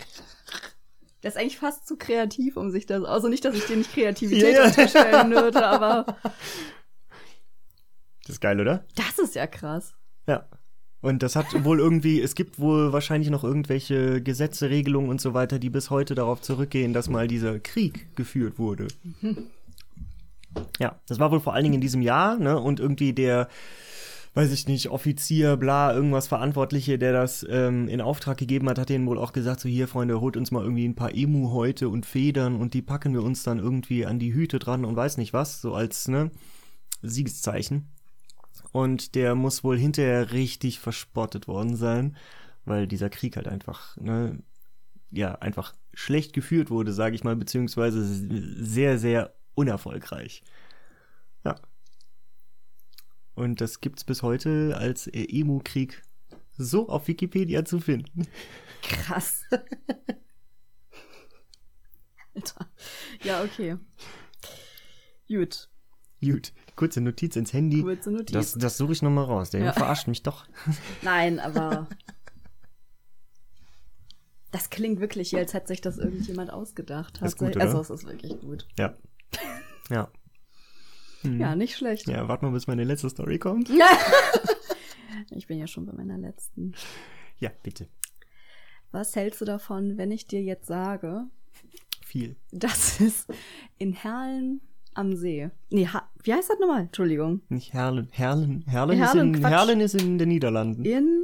Das ist eigentlich fast zu kreativ, um sich das. Also nicht, dass ich dir nicht Kreativität ja. unterstellen würde, aber Das ist geil, oder? das ist ja krass. Ja. Und das hat wohl irgendwie, es gibt wohl wahrscheinlich noch irgendwelche Gesetze, Regelungen und so weiter, die bis heute darauf zurückgehen, dass mal dieser Krieg geführt wurde. Ja, das war wohl vor allen Dingen in diesem Jahr, ne? Und irgendwie der, weiß ich nicht, Offizier, bla, irgendwas Verantwortliche, der das ähm, in Auftrag gegeben hat, hat denen wohl auch gesagt, so hier, Freunde, holt uns mal irgendwie ein paar Emu-Häute und Federn und die packen wir uns dann irgendwie an die Hüte dran und weiß nicht was, so als, ne, Siegeszeichen. Und der muss wohl hinterher richtig verspottet worden sein, weil dieser Krieg halt einfach, ne, ja, einfach schlecht geführt wurde, sage ich mal, beziehungsweise sehr, sehr unerfolgreich. Ja. Und das gibt's bis heute als äh, Emu-Krieg so auf Wikipedia zu finden. Krass. Alter. Ja, okay. Gut. Gut, kurze Notiz ins Handy. Kurze Notiz. Das, das suche ich nochmal raus. Der Ja. verarscht mich doch. Nein, aber. Das klingt wirklich, als hätte sich das irgendjemand ausgedacht. Ist gut, Tatsächlich. also, oder? es ist wirklich gut. Ja. Ja. Ja, nicht schlecht. Ja, warte mal, bis meine letzte Story kommt. Ich bin ja schon bei meiner letzten. Ja, bitte. Was hältst du davon, wenn ich dir jetzt sage, Viel. dass es in Herlen am See. Nee, ha wie heißt das nochmal? Entschuldigung. Nicht Herlen. Herlen. Herlen, Herlen, ist, in, Quatsch. Herlen ist in den Niederlanden. In.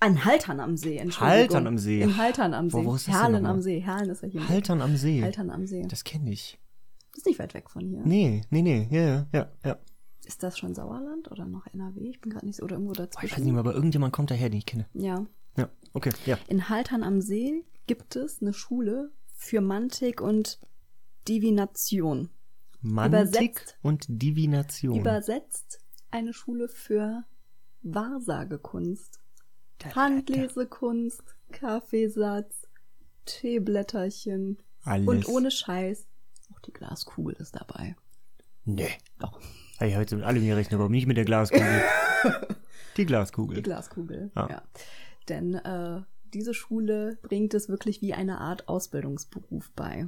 An Haltern am See, Entschuldigung. Haltern am See. In Haltern am See. Wo- wo ist das denn Herlen nochmal? am See. Herlen ist ja hier. Haltern am See. Haltern am See. Das kenne ich. ist nicht weit weg von hier. Nee, nee, nee. Ja, ja, ja. ja. Ist das schon Sauerland oder noch NRW? Ich bin gerade nicht so. Oder irgendwo Boah, dazwischen. ich weiß nicht mehr, aber irgendjemand kommt daher, den ich kenne. Ja. Ja, okay, ja. In Haltern am See gibt es eine Schule für Mantik und Divination. Mantik Übersetzt. und Divination. Übersetzt eine Schule für Wahrsagekunst. Handlesekunst, Kaffeesatz, Teeblätterchen Alles. und ohne Scheiß. Auch die Glaskugel ist dabei. Nee. Doch. Habe ich heute mit allem gerechnet, aber nicht mit der Glaskugel. Die Glaskugel. Die Glaskugel, Ah. ja. Denn äh, diese Schule bringt es wirklich wie eine Art Ausbildungsberuf bei.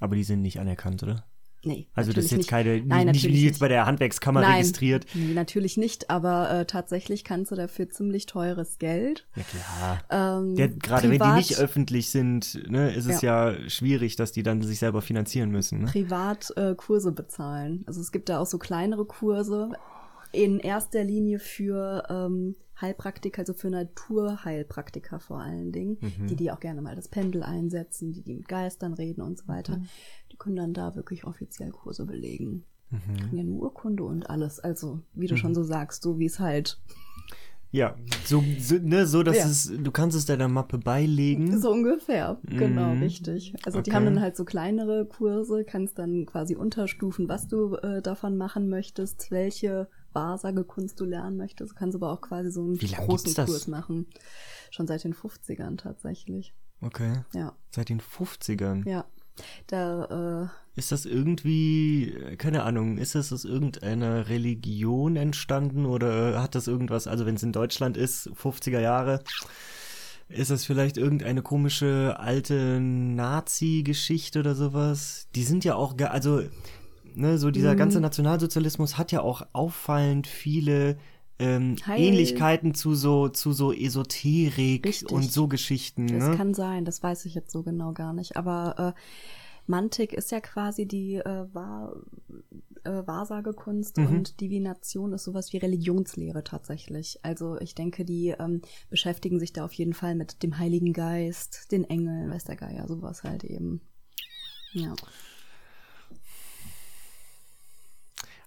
aber die sind nicht anerkannt, oder? Nee. Also das ist jetzt nicht. keine, Nein, nicht, nicht jetzt nicht. bei der Handwerkskammer Nein, registriert. Nee, natürlich nicht, aber äh, tatsächlich kannst du dafür ziemlich teures Geld. Ja klar. Ähm, Ja, gerade wenn die nicht öffentlich sind, ne, ist es ja. schwierig, dass die dann sich selber finanzieren müssen. Ne? privat äh, Kurse bezahlen. Also es gibt da auch so kleinere Kurse, in erster Linie für ähm, Heilpraktiker, also für Naturheilpraktiker vor allen Dingen, Mhm. die die auch gerne mal das Pendel einsetzen, die die mit Geistern reden und so weiter. Mhm. Die können dann da wirklich offiziell Kurse belegen. Mhm. Kriegen ja eine Urkunde und alles. Also wie du schon so sagst, so wie es halt Ja, so, so, ne, so dass Ja. es, du kannst es deiner Mappe beilegen. So ungefähr, genau, Mhm. richtig. Also die Okay. haben dann halt so kleinere Kurse, kannst dann quasi unterstufen, was du äh, davon machen möchtest, welche Wahrsagekunst du lernen möchtest. Du kannst aber auch quasi so einen großen? Kurs machen. Schon seit den 50ern tatsächlich. Okay. Ja, Seit den 50ern. ja. Da, äh, Ist das irgendwie, äh, keine Ahnung, ist das aus irgendeiner Religion entstanden oder hat das irgendwas, also wenn es in Deutschland ist, 50er Jahre, ist das vielleicht irgendeine komische alte Nazi-Geschichte oder sowas? Die sind ja auch, also, ne, so dieser Mhm. ganze Nationalsozialismus hat ja auch auffallend viele ähm, Ähnlichkeiten zu so, zu so Esoterik Richtig. und so Geschichten, Das ne? kann sein, das weiß ich jetzt so genau gar nicht. Aber äh, Mantik ist ja quasi die äh, Wahr, äh, Wahrsagekunst Mhm. und Divination ist sowas wie Religionslehre tatsächlich. Also ich denke, die ähm, beschäftigen sich da auf jeden Fall mit dem Heiligen Geist, den Engeln, weiß der Geier, sowas halt eben. Ja.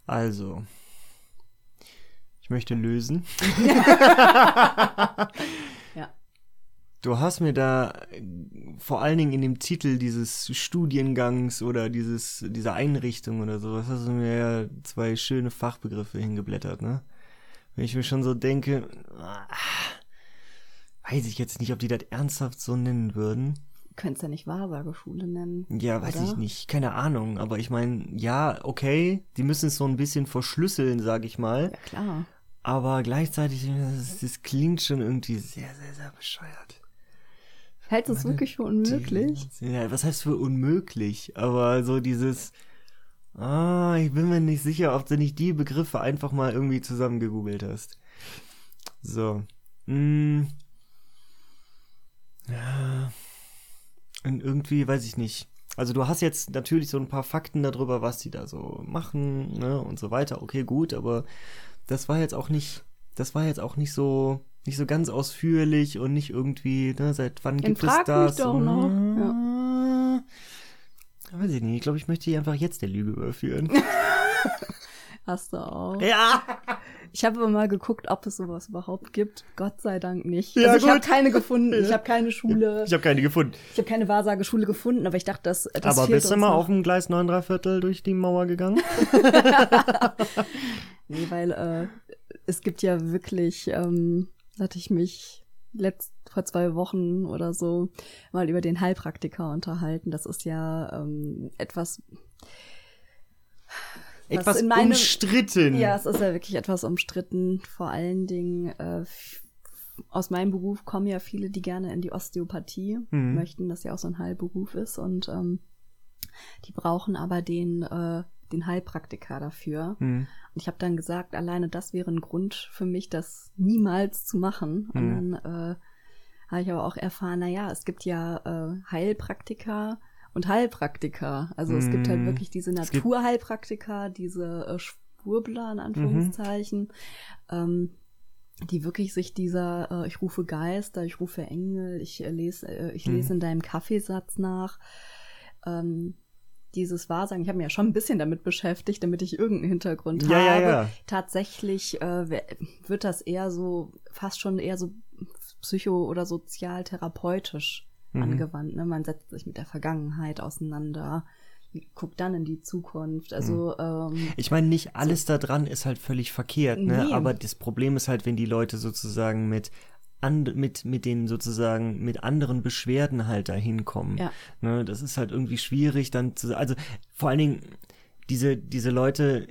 Also, ich möchte lösen. Ja. Du hast mir da vor allen Dingen in dem Titel dieses Studiengangs oder dieses, dieser Einrichtung oder sowas, hast du mir ja zwei schöne Fachbegriffe hingeblättert, ne? Wenn ich mir schon so denke, ah, weiß ich jetzt nicht, ob die das ernsthaft so nennen würden. Könntest ja nicht Wahrsageschule nennen. Ja, weiß oder? ich nicht, keine Ahnung, aber ich meine, ja, okay, die müssen es so ein bisschen verschlüsseln, sag ich mal. Ja, klar. Aber gleichzeitig, das, das klingt schon irgendwie sehr, sehr, sehr bescheuert. Hältst du es wirklich für unmöglich? Die, ja, was heißt für unmöglich? Aber so dieses, ah, ich bin mir nicht sicher, ob du nicht die Begriffe einfach mal irgendwie zusammengegoogelt hast. So. Mm, ja. Und irgendwie, weiß ich nicht. Also du hast jetzt natürlich so ein paar Fakten darüber, was die da so machen, ne, und so weiter. Okay, gut, aber das war jetzt auch nicht, das war jetzt auch nicht so, nicht so ganz ausführlich und nicht irgendwie, ne, seit wann Dann gibt es frag mich das? doch noch. Ja. Weiß ich nicht. Ich glaube, ich möchte dich einfach jetzt der Lüge überführen. Hast du auch. ja! Ich habe aber mal geguckt, ob es sowas überhaupt gibt. Gott sei Dank nicht. Ja, also ich habe keine gefunden. Ich habe keine Schule. Ich habe keine gefunden. Ich habe keine Wahrsageschule gefunden, aber ich dachte, das, das aber bist du mal noch. auf dem Gleis 9 3 Viertel durch die Mauer gegangen? Nee, weil äh, es gibt ja wirklich, ähm, hatte ich mich letzt vor zwei Wochen oder so mal über den Heilpraktiker unterhalten. Das ist ja ähm, etwas, Etwas in meinem- umstritten. ja, es ist ja wirklich etwas umstritten. Vor allen Dingen äh, aus meinem Beruf kommen ja viele, die gerne in die Osteopathie Mhm. möchten, das ja auch so ein Heilberuf ist und ähm, die brauchen aber den äh, den Heilpraktiker dafür. Hm. Und ich habe dann gesagt, alleine das wäre ein Grund für mich, das niemals zu machen. Und Hm. dann äh, habe ich aber auch erfahren, na ja, es gibt ja äh, Heilpraktiker und Heilpraktiker. Also es gibt halt Hm. wirklich diese Naturheilpraktiker, diese äh, Schwurbler in Anführungszeichen, ähm, die wirklich sich dieser, äh, ich rufe Geister, ich rufe Engel, ich äh, lese, äh, ich lese in deinem Kaffeesatz nach. Ähm, dieses Wahrsagen, ich habe mich ja schon ein bisschen damit beschäftigt, damit ich irgendeinen Hintergrund Ja, ja, habe. ja. Tatsächlich äh, wird das eher so, fast schon eher so psycho- oder sozialtherapeutisch Mhm. angewandt. Ne? Man setzt sich mit der Vergangenheit auseinander, guckt dann in die Zukunft. Also ähm, Ich meine, nicht alles da dran ist halt völlig verkehrt, ne? Nee. Aber das Problem ist halt, wenn die Leute sozusagen mit and, mit mit den sozusagen mit anderen Beschwerden halt dahin kommen. Ja. Ne? Das ist halt irgendwie schwierig dann zu also vor allen Dingen diese diese Leute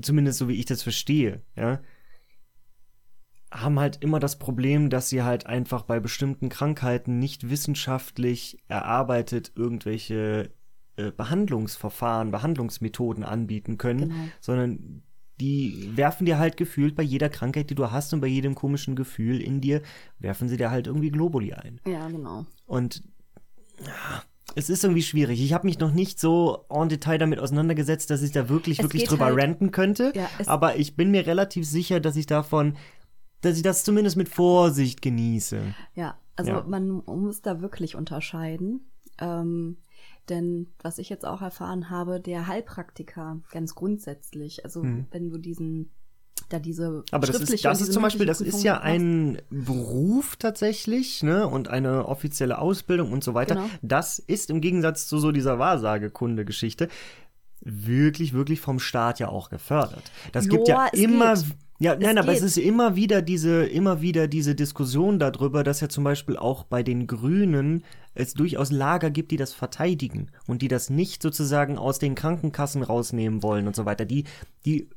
zumindest so wie ich das verstehe, ja, haben halt immer das Problem, dass sie halt einfach bei bestimmten Krankheiten nicht wissenschaftlich erarbeitet irgendwelche äh, Behandlungsverfahren, Behandlungsmethoden anbieten können, Genau. sondern die werfen dir halt gefühlt bei jeder Krankheit, die du hast und bei jedem komischen Gefühl in dir, werfen sie dir halt irgendwie Globuli ein. ja, genau. Und ja, es ist irgendwie schwierig. Ich habe mich noch nicht so en Detail damit auseinandergesetzt, dass ich da wirklich, Es wirklich drüber halt- ranten könnte. Ja, aber ich bin mir relativ sicher, dass ich davon, dass ich das zumindest mit Vorsicht genieße. Ja, also Ja. man muss da wirklich unterscheiden. Ähm, denn was ich jetzt auch erfahren habe, der Heilpraktiker ganz grundsätzlich, also wenn du diesen, da diese. Aber das ist, das ist zum Beispiel, das mündliche ist ja Prüfung ein Beruf tatsächlich, ne, und eine offizielle Ausbildung und so weiter. Genau. Das ist im Gegensatz zu so dieser Wahrsagekunde-Geschichte wirklich, wirklich vom Staat ja auch gefördert. Das gibt ja Joa, immer, geht. Ja, nein, aber es geht. ist immer wieder diese, immer wieder diese Diskussion darüber, dass ja zum Beispiel auch bei den Grünen es durchaus Lager gibt, die das verteidigen und die das nicht sozusagen aus den Krankenkassen rausnehmen wollen und so weiter. Die, die,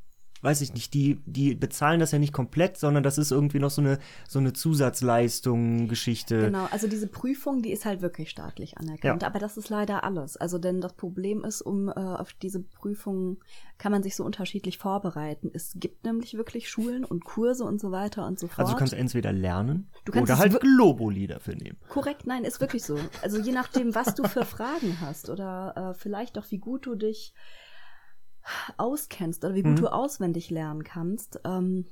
weiß ich nicht, die, die bezahlen das ja nicht komplett, sondern das ist irgendwie noch so eine, so eine Zusatzleistung, Geschichte. Genau, also diese Prüfung, die ist halt wirklich staatlich anerkannt. Ja. Aber das ist leider alles. Also denn das Problem ist, um äh, auf diese Prüfung kann man sich so unterschiedlich vorbereiten. Es gibt nämlich wirklich Schulen und Kurse und so weiter und so fort. Also du kannst entweder lernen Du kannst oder halt Globuli dafür nehmen. Korrekt, nein, ist wirklich so. Also je nachdem, was du für Fragen hast oder äh, vielleicht auch wie gut du dich auskennst oder wie gut Mhm. du auswendig lernen kannst, ähm,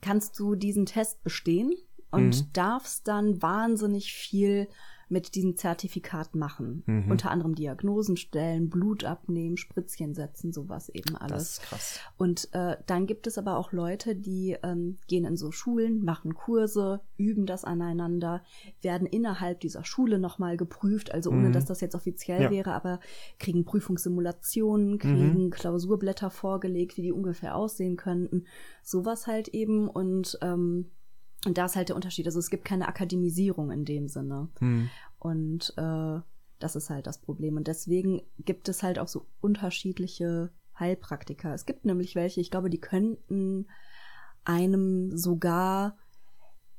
kannst du diesen Test bestehen und Mhm. darfst dann wahnsinnig viel mit diesem Zertifikat machen. Mhm. Unter anderem Diagnosen stellen, Blut abnehmen, Spritzchen setzen, sowas eben alles. Das ist krass. Und äh, dann gibt es aber auch Leute, die ähm, gehen in so Schulen, machen Kurse, üben das aneinander, werden innerhalb dieser Schule nochmal geprüft, also ohne Mhm. dass das jetzt offiziell Ja. wäre, aber kriegen Prüfungssimulationen, kriegen Klausurblätter vorgelegt, wie die ungefähr aussehen könnten. Sowas halt eben und ähm, und da ist halt der Unterschied. Also es gibt keine Akademisierung in dem Sinne. Hm. Und äh, das ist halt das Problem. Und deswegen gibt es halt auch so unterschiedliche Heilpraktiker. Es gibt nämlich welche, ich glaube, die könnten einem sogar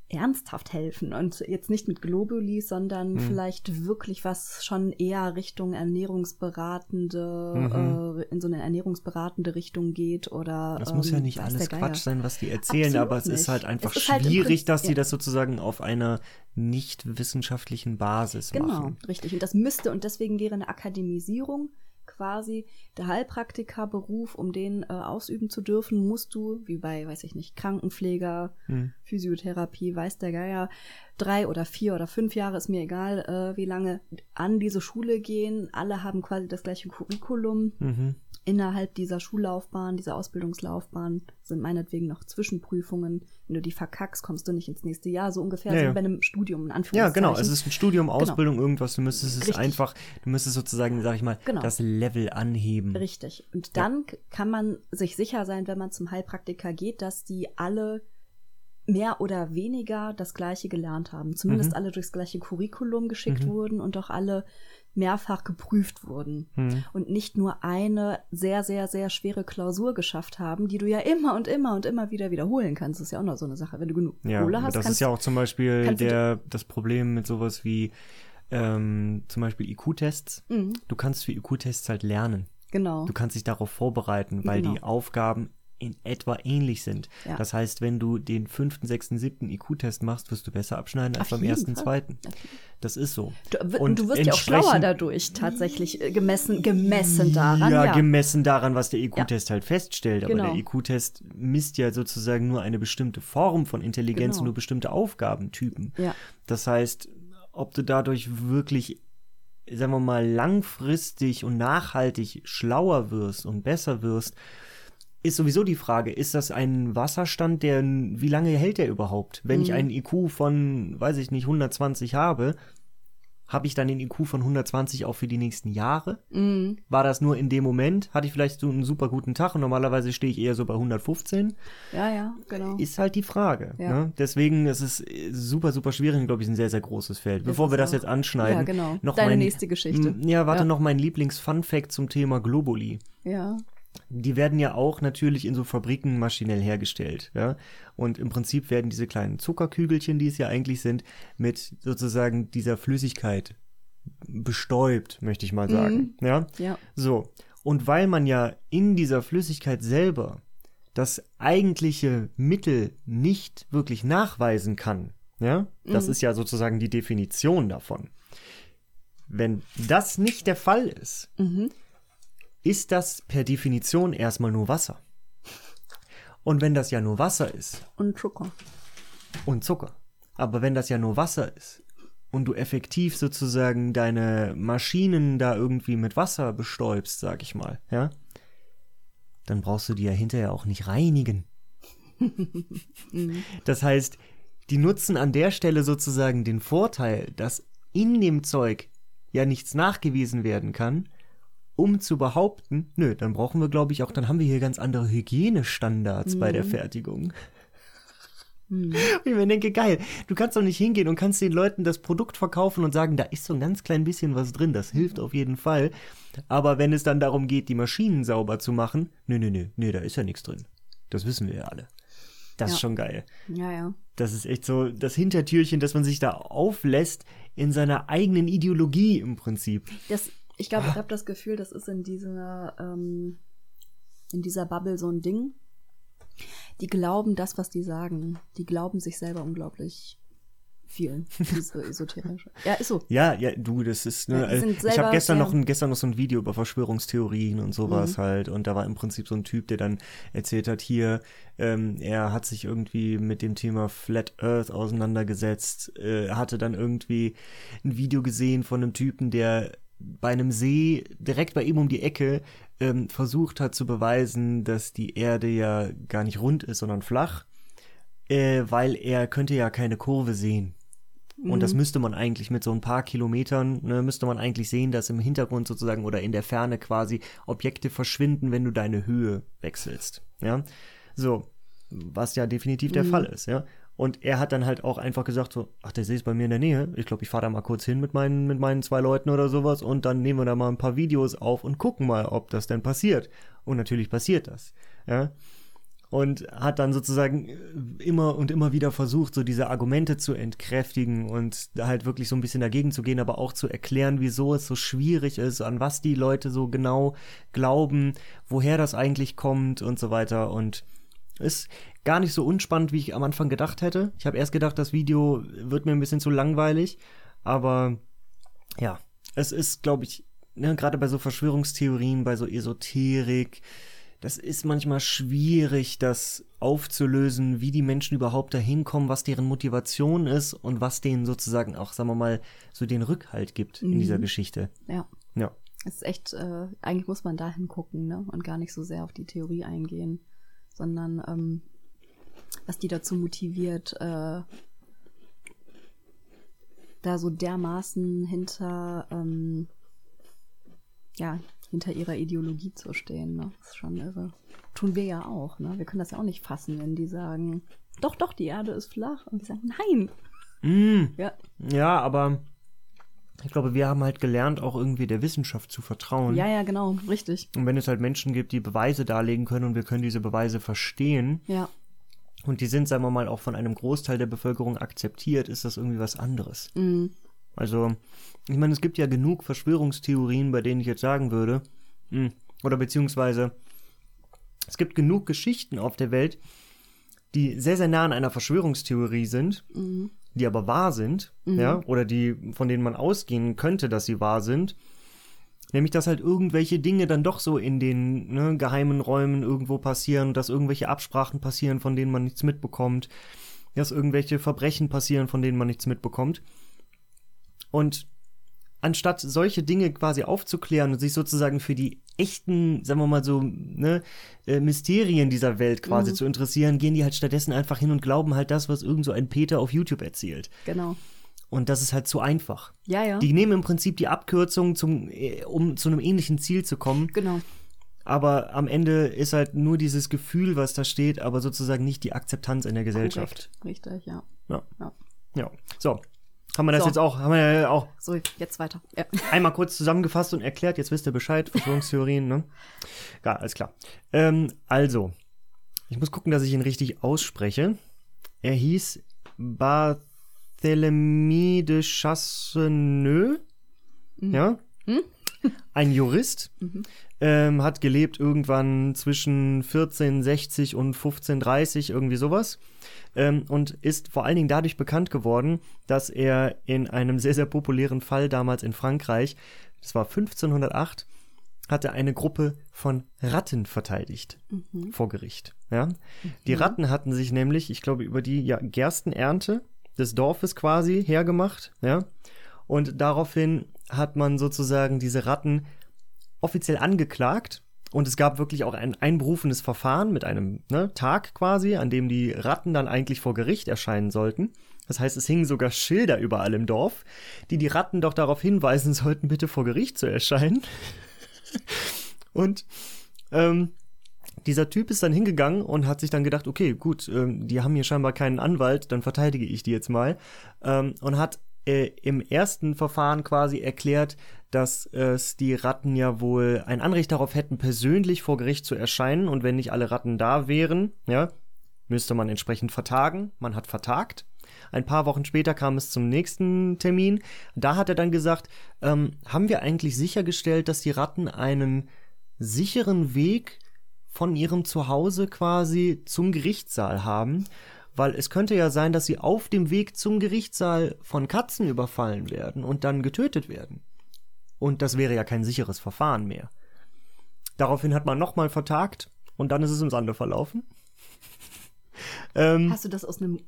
ernsthaft helfen und jetzt nicht mit Globuli, sondern Hm. vielleicht wirklich was schon eher Richtung ernährungsberatende, Mhm. äh, in so eine ernährungsberatende Richtung geht oder Das muss ja ähm, nicht alles. Quatsch sein, was die erzählen, Absolut aber es ist nicht. halt einfach ist halt schwierig, Prinzip- dass sie ja. das sozusagen auf einer nicht wissenschaftlichen Basis Genau, machen. richtig. Und das müsste, und deswegen wäre eine Akademisierung quasi der Heilpraktikerberuf, um den äh, ausüben zu dürfen, musst du, wie bei, weiß ich nicht, Krankenpfleger, Hm. Physiotherapie, weiß der Geier, drei oder vier oder fünf Jahre, ist mir egal, äh, wie lange, an diese Schule gehen. Alle haben quasi das gleiche Curriculum. Mhm. Innerhalb dieser Schullaufbahn, dieser Ausbildungslaufbahn sind meinetwegen noch Zwischenprüfungen. Wenn du die verkackst, kommst du nicht ins nächste Jahr. So ungefähr Ja, so ja. wie bei einem Studium, in Ja, Anführungszeichen. genau. Es ist ein Studium, Genau. Ausbildung, irgendwas. Du müsstest es Richtig. einfach, du müsstest sozusagen, sag ich mal, Genau. das Level anheben. Richtig. Und dann k- kann man sich sicher sein, wenn man zum Heilpraktiker geht, dass die alle mehr oder weniger das Gleiche gelernt haben. Zumindest Mhm. alle durchs gleiche Curriculum geschickt Mhm. wurden und auch alle mehrfach geprüft wurden. Hm. Und nicht nur eine sehr, sehr, sehr schwere Klausur geschafft haben, die du ja immer und immer und immer wieder wiederholen kannst. Das ist ja auch noch so eine Sache. Wenn du genug Ja, Kohle hast, das kannst ist ja auch zum Beispiel der, das Problem mit sowas wie ähm, zum Beispiel IQ-Tests. Mhm, Du kannst für IQ-Tests halt lernen. genau. Du kannst dich darauf vorbereiten, weil Genau. die Aufgaben in etwa ähnlich sind. Ja. Das heißt, wenn du den fünften, sechsten, siebten IQ-Test machst, wirst du besser abschneiden als Auf beim ersten, Fall. zweiten. Das ist so. Du, Und du wirst ja auch schlauer dadurch, tatsächlich äh, gemessen, gemessen daran. ja, Ja, gemessen daran, was der IQ-Test halt feststellt. Aber Genau. der IQ-Test misst ja sozusagen nur eine bestimmte Form von Intelligenz Genau. und nur bestimmte Aufgabentypen. Ja. Das heißt, ob du dadurch wirklich, sagen wir mal, langfristig und nachhaltig schlauer wirst und besser wirst, ist sowieso die Frage, ist das ein Wasserstand, der, wie lange hält der überhaupt? Wenn ich Mhm. einen IQ von, weiß ich nicht, 120 habe, habe ich dann den IQ von 120 auch für die nächsten Jahre? Mhm. War das nur in dem Moment? Hatte ich vielleicht so einen super guten Tag und normalerweise stehe ich eher so bei 115? ja, ja, genau. Ist halt die Frage. Ja. Ne? Deswegen ist es äh, super, super schwierig, glaube ich, ein sehr, sehr großes Feld. Bevor es wir das auch. jetzt anschneiden. Ja, genau. Noch Deine mein, nächste Geschichte. Ja, warte, Ja. noch mein Lieblings-Fun-Fact zum Thema Globuli. Ja. Die werden ja auch natürlich in so Fabriken maschinell hergestellt, ja. Und im Prinzip werden diese kleinen Zuckerkügelchen, die es ja eigentlich sind, mit sozusagen dieser Flüssigkeit bestäubt, möchte ich mal sagen, ja. Ja. So. Und weil man ja in dieser Flüssigkeit selber das eigentliche Mittel nicht wirklich nachweisen kann, ja, das ist ja sozusagen die Definition davon. Wenn das nicht der Fall ist, Mhm. Ist das per Definition erstmal nur Wasser. Und wenn das ja nur Wasser ist Und Zucker. und Zucker, aber wenn das ja nur Wasser ist und du effektiv sozusagen deine Maschinen da irgendwie mit Wasser bestäubst, sag ich mal, ja, dann brauchst du die ja hinterher auch nicht reinigen. Das heißt, die nutzen an der Stelle sozusagen den Vorteil, dass in dem Zeug ja nichts nachgewiesen werden kann um zu behaupten, nö, dann brauchen wir, glaube ich, auch, dann haben wir hier ganz andere Hygienestandards bei der Fertigung. Und ich mir denke, geil, du kannst doch nicht hingehen und kannst den Leuten das Produkt verkaufen und sagen, da ist so ein ganz klein bisschen was drin, das hilft auf jeden Fall. Aber wenn es dann darum geht, die Maschinen sauber zu machen, nö, nö, nö, nö, da ist ja nichts drin. Das wissen wir ja alle. Das ist Ja. schon geil. Ja, ja. Das ist echt so das Hintertürchen, dass man sich da auflässt in seiner eigenen Ideologie im Prinzip. Das, ich glaube, ich habe das Gefühl, das ist in dieser, ähm, in dieser Bubble so ein Ding. Die glauben das, was die sagen. Die glauben sich selber unglaublich viel. Diese esoterische. Ja, ist so. Ja, ja, du, das ist, ne, Ja, äh, ich habe gestern noch ein, gestern noch so ein Video über Verschwörungstheorien und sowas Mhm. halt und da war im Prinzip so ein Typ, der dann erzählt hat, hier, ähm, er hat sich irgendwie mit dem Thema Flat Earth auseinandergesetzt, äh, hatte dann irgendwie ein Video gesehen von einem Typen, der bei einem See direkt bei ihm um die Ecke ähm, versucht hat zu beweisen, dass die Erde ja gar nicht rund ist, sondern flach, äh, weil er könnte ja keine Kurve sehen. Und das müsste man eigentlich mit so ein paar Kilometern, ne, müsste man eigentlich sehen, dass im Hintergrund sozusagen oder in der Ferne quasi Objekte verschwinden, wenn du deine Höhe wechselst. Ja, so, was ja definitiv der Fall ist, ja. Und er hat dann halt auch einfach gesagt so, ach, der See ist bei mir in der Nähe. Ich glaube, ich fahre da mal kurz hin mit meinen, mit meinen zwei Leuten oder sowas und dann nehmen wir da mal ein paar Videos auf und gucken mal, ob das denn passiert. Und natürlich passiert das, ja und hat dann sozusagen äh, immer und immer wieder versucht, so diese Argumente zu entkräftigen und halt wirklich so ein bisschen dagegen zu gehen, aber auch zu erklären, wieso es so schwierig ist, an was die Leute so genau glauben, woher das eigentlich kommt und so weiter und ist gar nicht so unspannend, wie ich am Anfang gedacht hätte. Ich habe erst gedacht, das Video wird mir ein bisschen zu langweilig, aber ja, es ist, glaube ich, ne, gerade bei so Verschwörungstheorien, bei so Esoterik, das ist manchmal schwierig, das aufzulösen, wie die Menschen überhaupt dahin kommen, was deren Motivation ist und was denen sozusagen auch, sagen wir mal, so den Rückhalt gibt in dieser Geschichte. Ja. Ja. Es ist echt, äh, eigentlich muss man da hingucken, ne? Und gar nicht so sehr auf die Theorie eingehen, sondern ähm, was die dazu motiviert, äh, da so dermaßen hinter, ähm, ja, hinter ihrer Ideologie zu stehen, ne? Das ist schon irre. Tun wir ja auch, ne? Wir können das ja auch nicht fassen, wenn die sagen, doch, doch, die Erde ist flach. Und wir sagen, nein. Mm, Ja, ja, aber ich glaube, wir haben halt gelernt, auch irgendwie der Wissenschaft zu vertrauen. ja, ja, genau, richtig. Und wenn es halt Menschen gibt, die Beweise darlegen können und wir können diese Beweise verstehen Ja, und die sind, sagen wir mal, auch von einem Großteil der Bevölkerung akzeptiert, ist das irgendwie was anderes. mm, Also, ich meine, es gibt ja genug Verschwörungstheorien, bei denen ich jetzt sagen würde, mh, oder beziehungsweise es gibt genug Geschichten auf der Welt, die sehr, sehr nah an einer Verschwörungstheorie sind, mm, die aber wahr sind, ja, oder die, von denen man ausgehen könnte, dass sie wahr sind. Nämlich, dass halt irgendwelche Dinge dann doch so in den ne, geheimen Räumen irgendwo passieren, dass irgendwelche Absprachen passieren, von denen man nichts mitbekommt, dass irgendwelche Verbrechen passieren, von denen man nichts mitbekommt. Und anstatt solche Dinge quasi aufzuklären und sich sozusagen für die echten, sagen wir mal so, ne, äh, Mysterien dieser Welt quasi zu interessieren, gehen die halt stattdessen einfach hin und glauben halt das, was irgend so ein Peter auf YouTube erzählt. genau. Und das ist halt zu einfach. Ja, ja. Die nehmen im Prinzip die Abkürzung, zum, äh, um zu einem ähnlichen Ziel zu kommen. genau. Aber am Ende ist halt nur dieses Gefühl, was da steht, aber sozusagen nicht die Akzeptanz in der Gesellschaft. Korrekt. Richtig, ja. Ja. Ja. ja. So. Haben wir das So. jetzt auch, haben wir ja auch So, jetzt weiter. Ja. einmal kurz zusammengefasst und erklärt. Jetzt wisst ihr Bescheid, Verschwörungstheorien, ne? Ja, alles klar. Ähm, also, ich muss gucken, dass ich ihn richtig ausspreche. Er hieß Barthélemy de Chasseneux. Ja? Ein Jurist. Ähm, hat gelebt irgendwann zwischen 1460 und 1530, irgendwie sowas. Ähm, und ist vor allen Dingen dadurch bekannt geworden, dass er in einem sehr, sehr populären Fall damals in Frankreich, das war 1508, hatte eine Gruppe von Ratten verteidigt vor Gericht. Ja? Die Ratten hatten sich nämlich, ich glaube, über die ja, Gerstenernte des Dorfes quasi hergemacht. Ja? Und daraufhin hat man sozusagen diese Ratten offiziell angeklagt. Und es gab wirklich auch ein einberufenes Verfahren mit einem ne, Tag quasi, an dem die Ratten dann eigentlich vor Gericht erscheinen sollten. Das heißt, es hingen sogar Schilder überall im Dorf, die die Ratten doch darauf hinweisen sollten, bitte vor Gericht zu erscheinen. und ähm, dieser Typ ist dann hingegangen und hat sich dann gedacht, okay, gut, ähm, die haben hier scheinbar keinen Anwalt, dann verteidige ich die jetzt mal. Ähm, und hat äh, im ersten Verfahren quasi erklärt, dass es die Ratten ja wohl ein Anrecht darauf hätten, persönlich vor Gericht zu erscheinen und wenn nicht alle Ratten da wären, ja, müsste man entsprechend vertagen. Man hat vertagt. Ein paar Wochen später kam es zum nächsten Termin. Da hat er dann gesagt, ähm, haben wir eigentlich sichergestellt, dass die Ratten einen sicheren Weg von ihrem Zuhause quasi zum Gerichtssaal haben? Weil es könnte ja sein, dass sie auf dem Weg zum Gerichtssaal von Katzen überfallen werden und dann getötet werden. Und das wäre ja kein sicheres Verfahren mehr. Daraufhin hat man nochmal vertagt und dann ist es im Sande verlaufen. ähm, Hast du das aus einem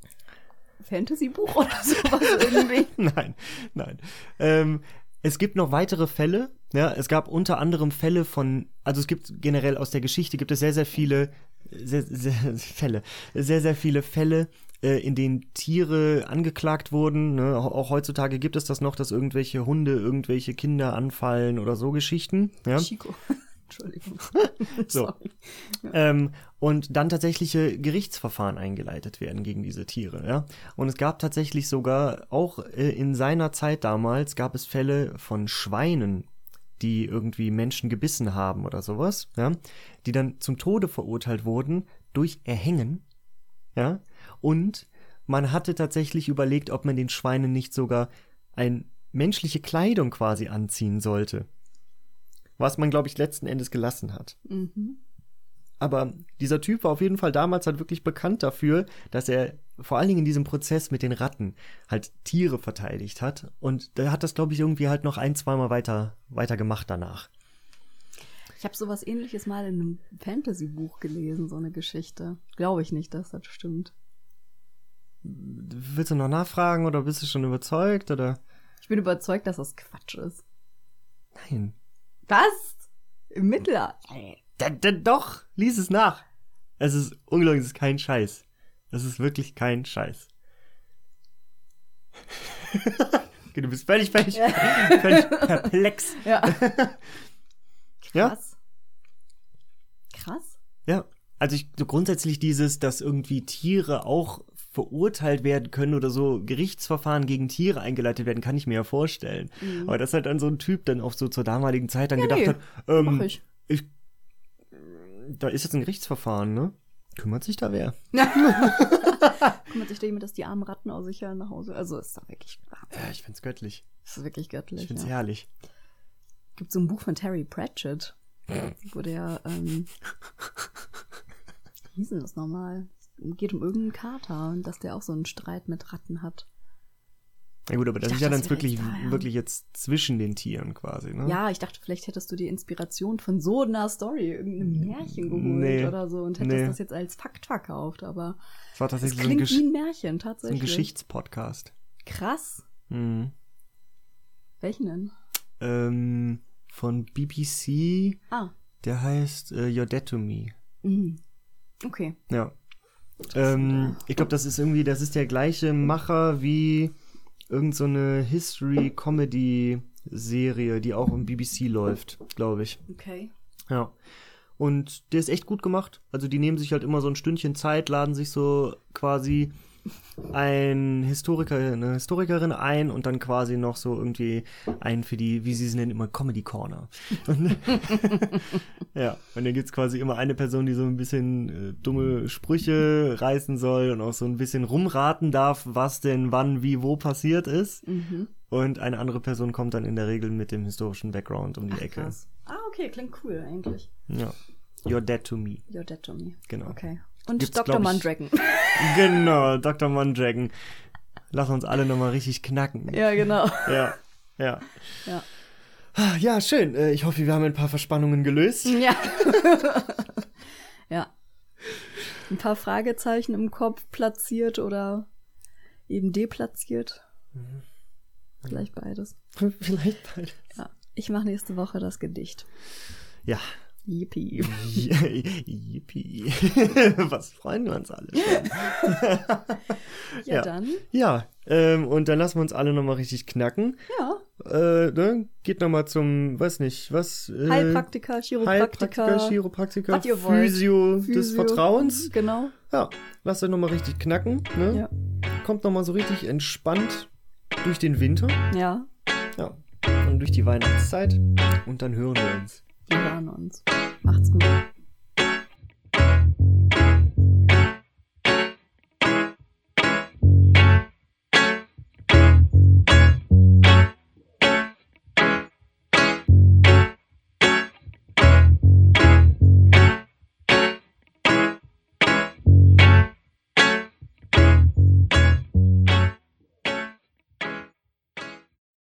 Fantasy-Buch oder sowas irgendwie? nein, nein. Ähm, es gibt noch weitere Fälle. Ja, es gab unter anderem Fälle von, also es gibt generell aus der Geschichte gibt es sehr, sehr viele sehr, sehr, Fälle, sehr, sehr viele Fälle, äh, in denen Tiere angeklagt wurden. Ne? Auch heutzutage gibt es das noch, dass irgendwelche Hunde irgendwelche Kinder anfallen oder so Geschichten. Ja? Chico. Entschuldigung. So. Ähm, und dann tatsächliche Gerichtsverfahren eingeleitet werden gegen diese Tiere. Ja? Und es gab tatsächlich sogar, auch äh, in seiner Zeit damals, gab es Fälle von Schweinen, die irgendwie Menschen gebissen haben oder sowas, ja, die dann zum Tode verurteilt wurden durch Erhängen, ja, und man hatte tatsächlich überlegt, ob man den Schweinen nicht sogar ein menschliche Kleidung quasi anziehen sollte. Was man, glaube ich, letzten Endes gelassen hat. Mhm. Aber dieser Typ war auf jeden Fall damals halt wirklich bekannt dafür, dass er vor allen Dingen in diesem Prozess mit den Ratten halt Tiere verteidigt hat. Und der hat das, glaube ich, irgendwie halt noch ein, zweimal weiter, weiter gemacht danach. Ich habe sowas ähnliches mal in einem Fantasy-Buch gelesen, so eine Geschichte. Glaube ich nicht, dass das stimmt. Willst du noch nachfragen oder bist du schon überzeugt oder? Ich bin überzeugt, dass das Quatsch ist. Nein. Was? Im Mittelalter? Da, da, doch, lies es nach. Es ist unglaublich, es ist kein Scheiß. Es ist wirklich kein Scheiß. du bist völlig, völlig, völlig perplex. Ja. Ja? Krass. Krass. Ja. Also ich, so grundsätzlich dieses, dass irgendwie Tiere auch verurteilt werden können oder so Gerichtsverfahren gegen Tiere eingeleitet werden, kann ich mir ja vorstellen. Aber dass halt dann so ein Typ dann auch so zur damaligen Zeit dann Ja, gedacht nee. hat, ähm, ich. ich, da ist jetzt ein Gerichtsverfahren, ne? Kümmert sich da wer? Kümmert sich da jemand, dass die armen Ratten auch sicher nach Hause. Also ist da wirklich, Ja, ich find's göttlich. ist das wirklich göttlich. Ich find's ja. herrlich. Gibt so ein Buch von Terry Pratchett, wo der, ähm, wie hieß denn das nochmal? Geht um irgendeinen Kater und dass der auch so einen Streit mit Ratten hat. Ja gut, aber das Ich ist ja dachte, dann wirklich, jetzt da, wirklich jetzt zwischen den Tieren quasi, ne? Ja, ich dachte, vielleicht hättest du die Inspiration von so einer Story, irgendeinem Märchen geholt Nee. oder so und hättest Nee. das jetzt als Fakt verkauft, aber Es war es tatsächlich so ein, klingt wie ein Märchen, so ein tatsächlich. Geschichtspodcast. Krass. Mhm. Welchen denn? Ähm, von BBC, Ah, der heißt äh, You're Dead to Me. mhm. okay. Ja. Ähm, ich glaube, das ist irgendwie, das ist der gleiche Macher wie irgend so eine History-Comedy-Serie, die auch im BBC läuft, glaube ich. Okay. Ja. Und der ist echt gut gemacht. Also die nehmen sich halt immer so ein Stündchen Zeit, laden sich so quasi ein Historiker, eine Historikerin ein und dann quasi noch so irgendwie einen für die, wie sie es nennen, immer Comedy Corner. Und, ja, und dann gibt's quasi immer eine Person, die so ein bisschen äh, dumme Sprüche reißen soll und auch so ein bisschen rumraten darf, was denn wann, wie, wo passiert ist. Mhm. Und eine andere Person kommt dann in der Regel mit dem historischen Background um die Ach, Ecke. krass. Ah, okay, klingt cool eigentlich. Ja. You're dead to me. You're dead to me. Genau. Okay. Und Gibt's, Dr. Mandragon. Genau, Dr. Mondragon. Lass uns alle nochmal richtig knacken. ja, genau. Ja, ja. Ja. Ja, schön. Äh, Ich hoffe, wir haben ein paar Verspannungen gelöst. Ja. ja. Ein paar Fragezeichen im Kopf platziert oder eben deplatziert. Mhm. Vielleicht beides. Vielleicht bald. Ja. Ich mache nächste Woche das Gedicht. Ja, Yippie. Yippie. Was freuen wir uns alle. Ja, Ja. dann. Ja, ähm, und dann lassen wir uns alle nochmal richtig knacken. Ja. Äh, ne? Geht nochmal zum, weiß nicht, was? Äh, Heilpraktiker, Chiropraktiker. Heilpraktiker, Chiropraktiker, was wollt. Physio, des Physio. Vertrauens. Genau. Ja, lasst euch nochmal richtig knacken. Ne? Ja. Kommt nochmal so richtig entspannt durch den Winter. Ja. Ja. Und durch die Weihnachtszeit. Und dann hören wir uns. Wir hören. Macht's gut.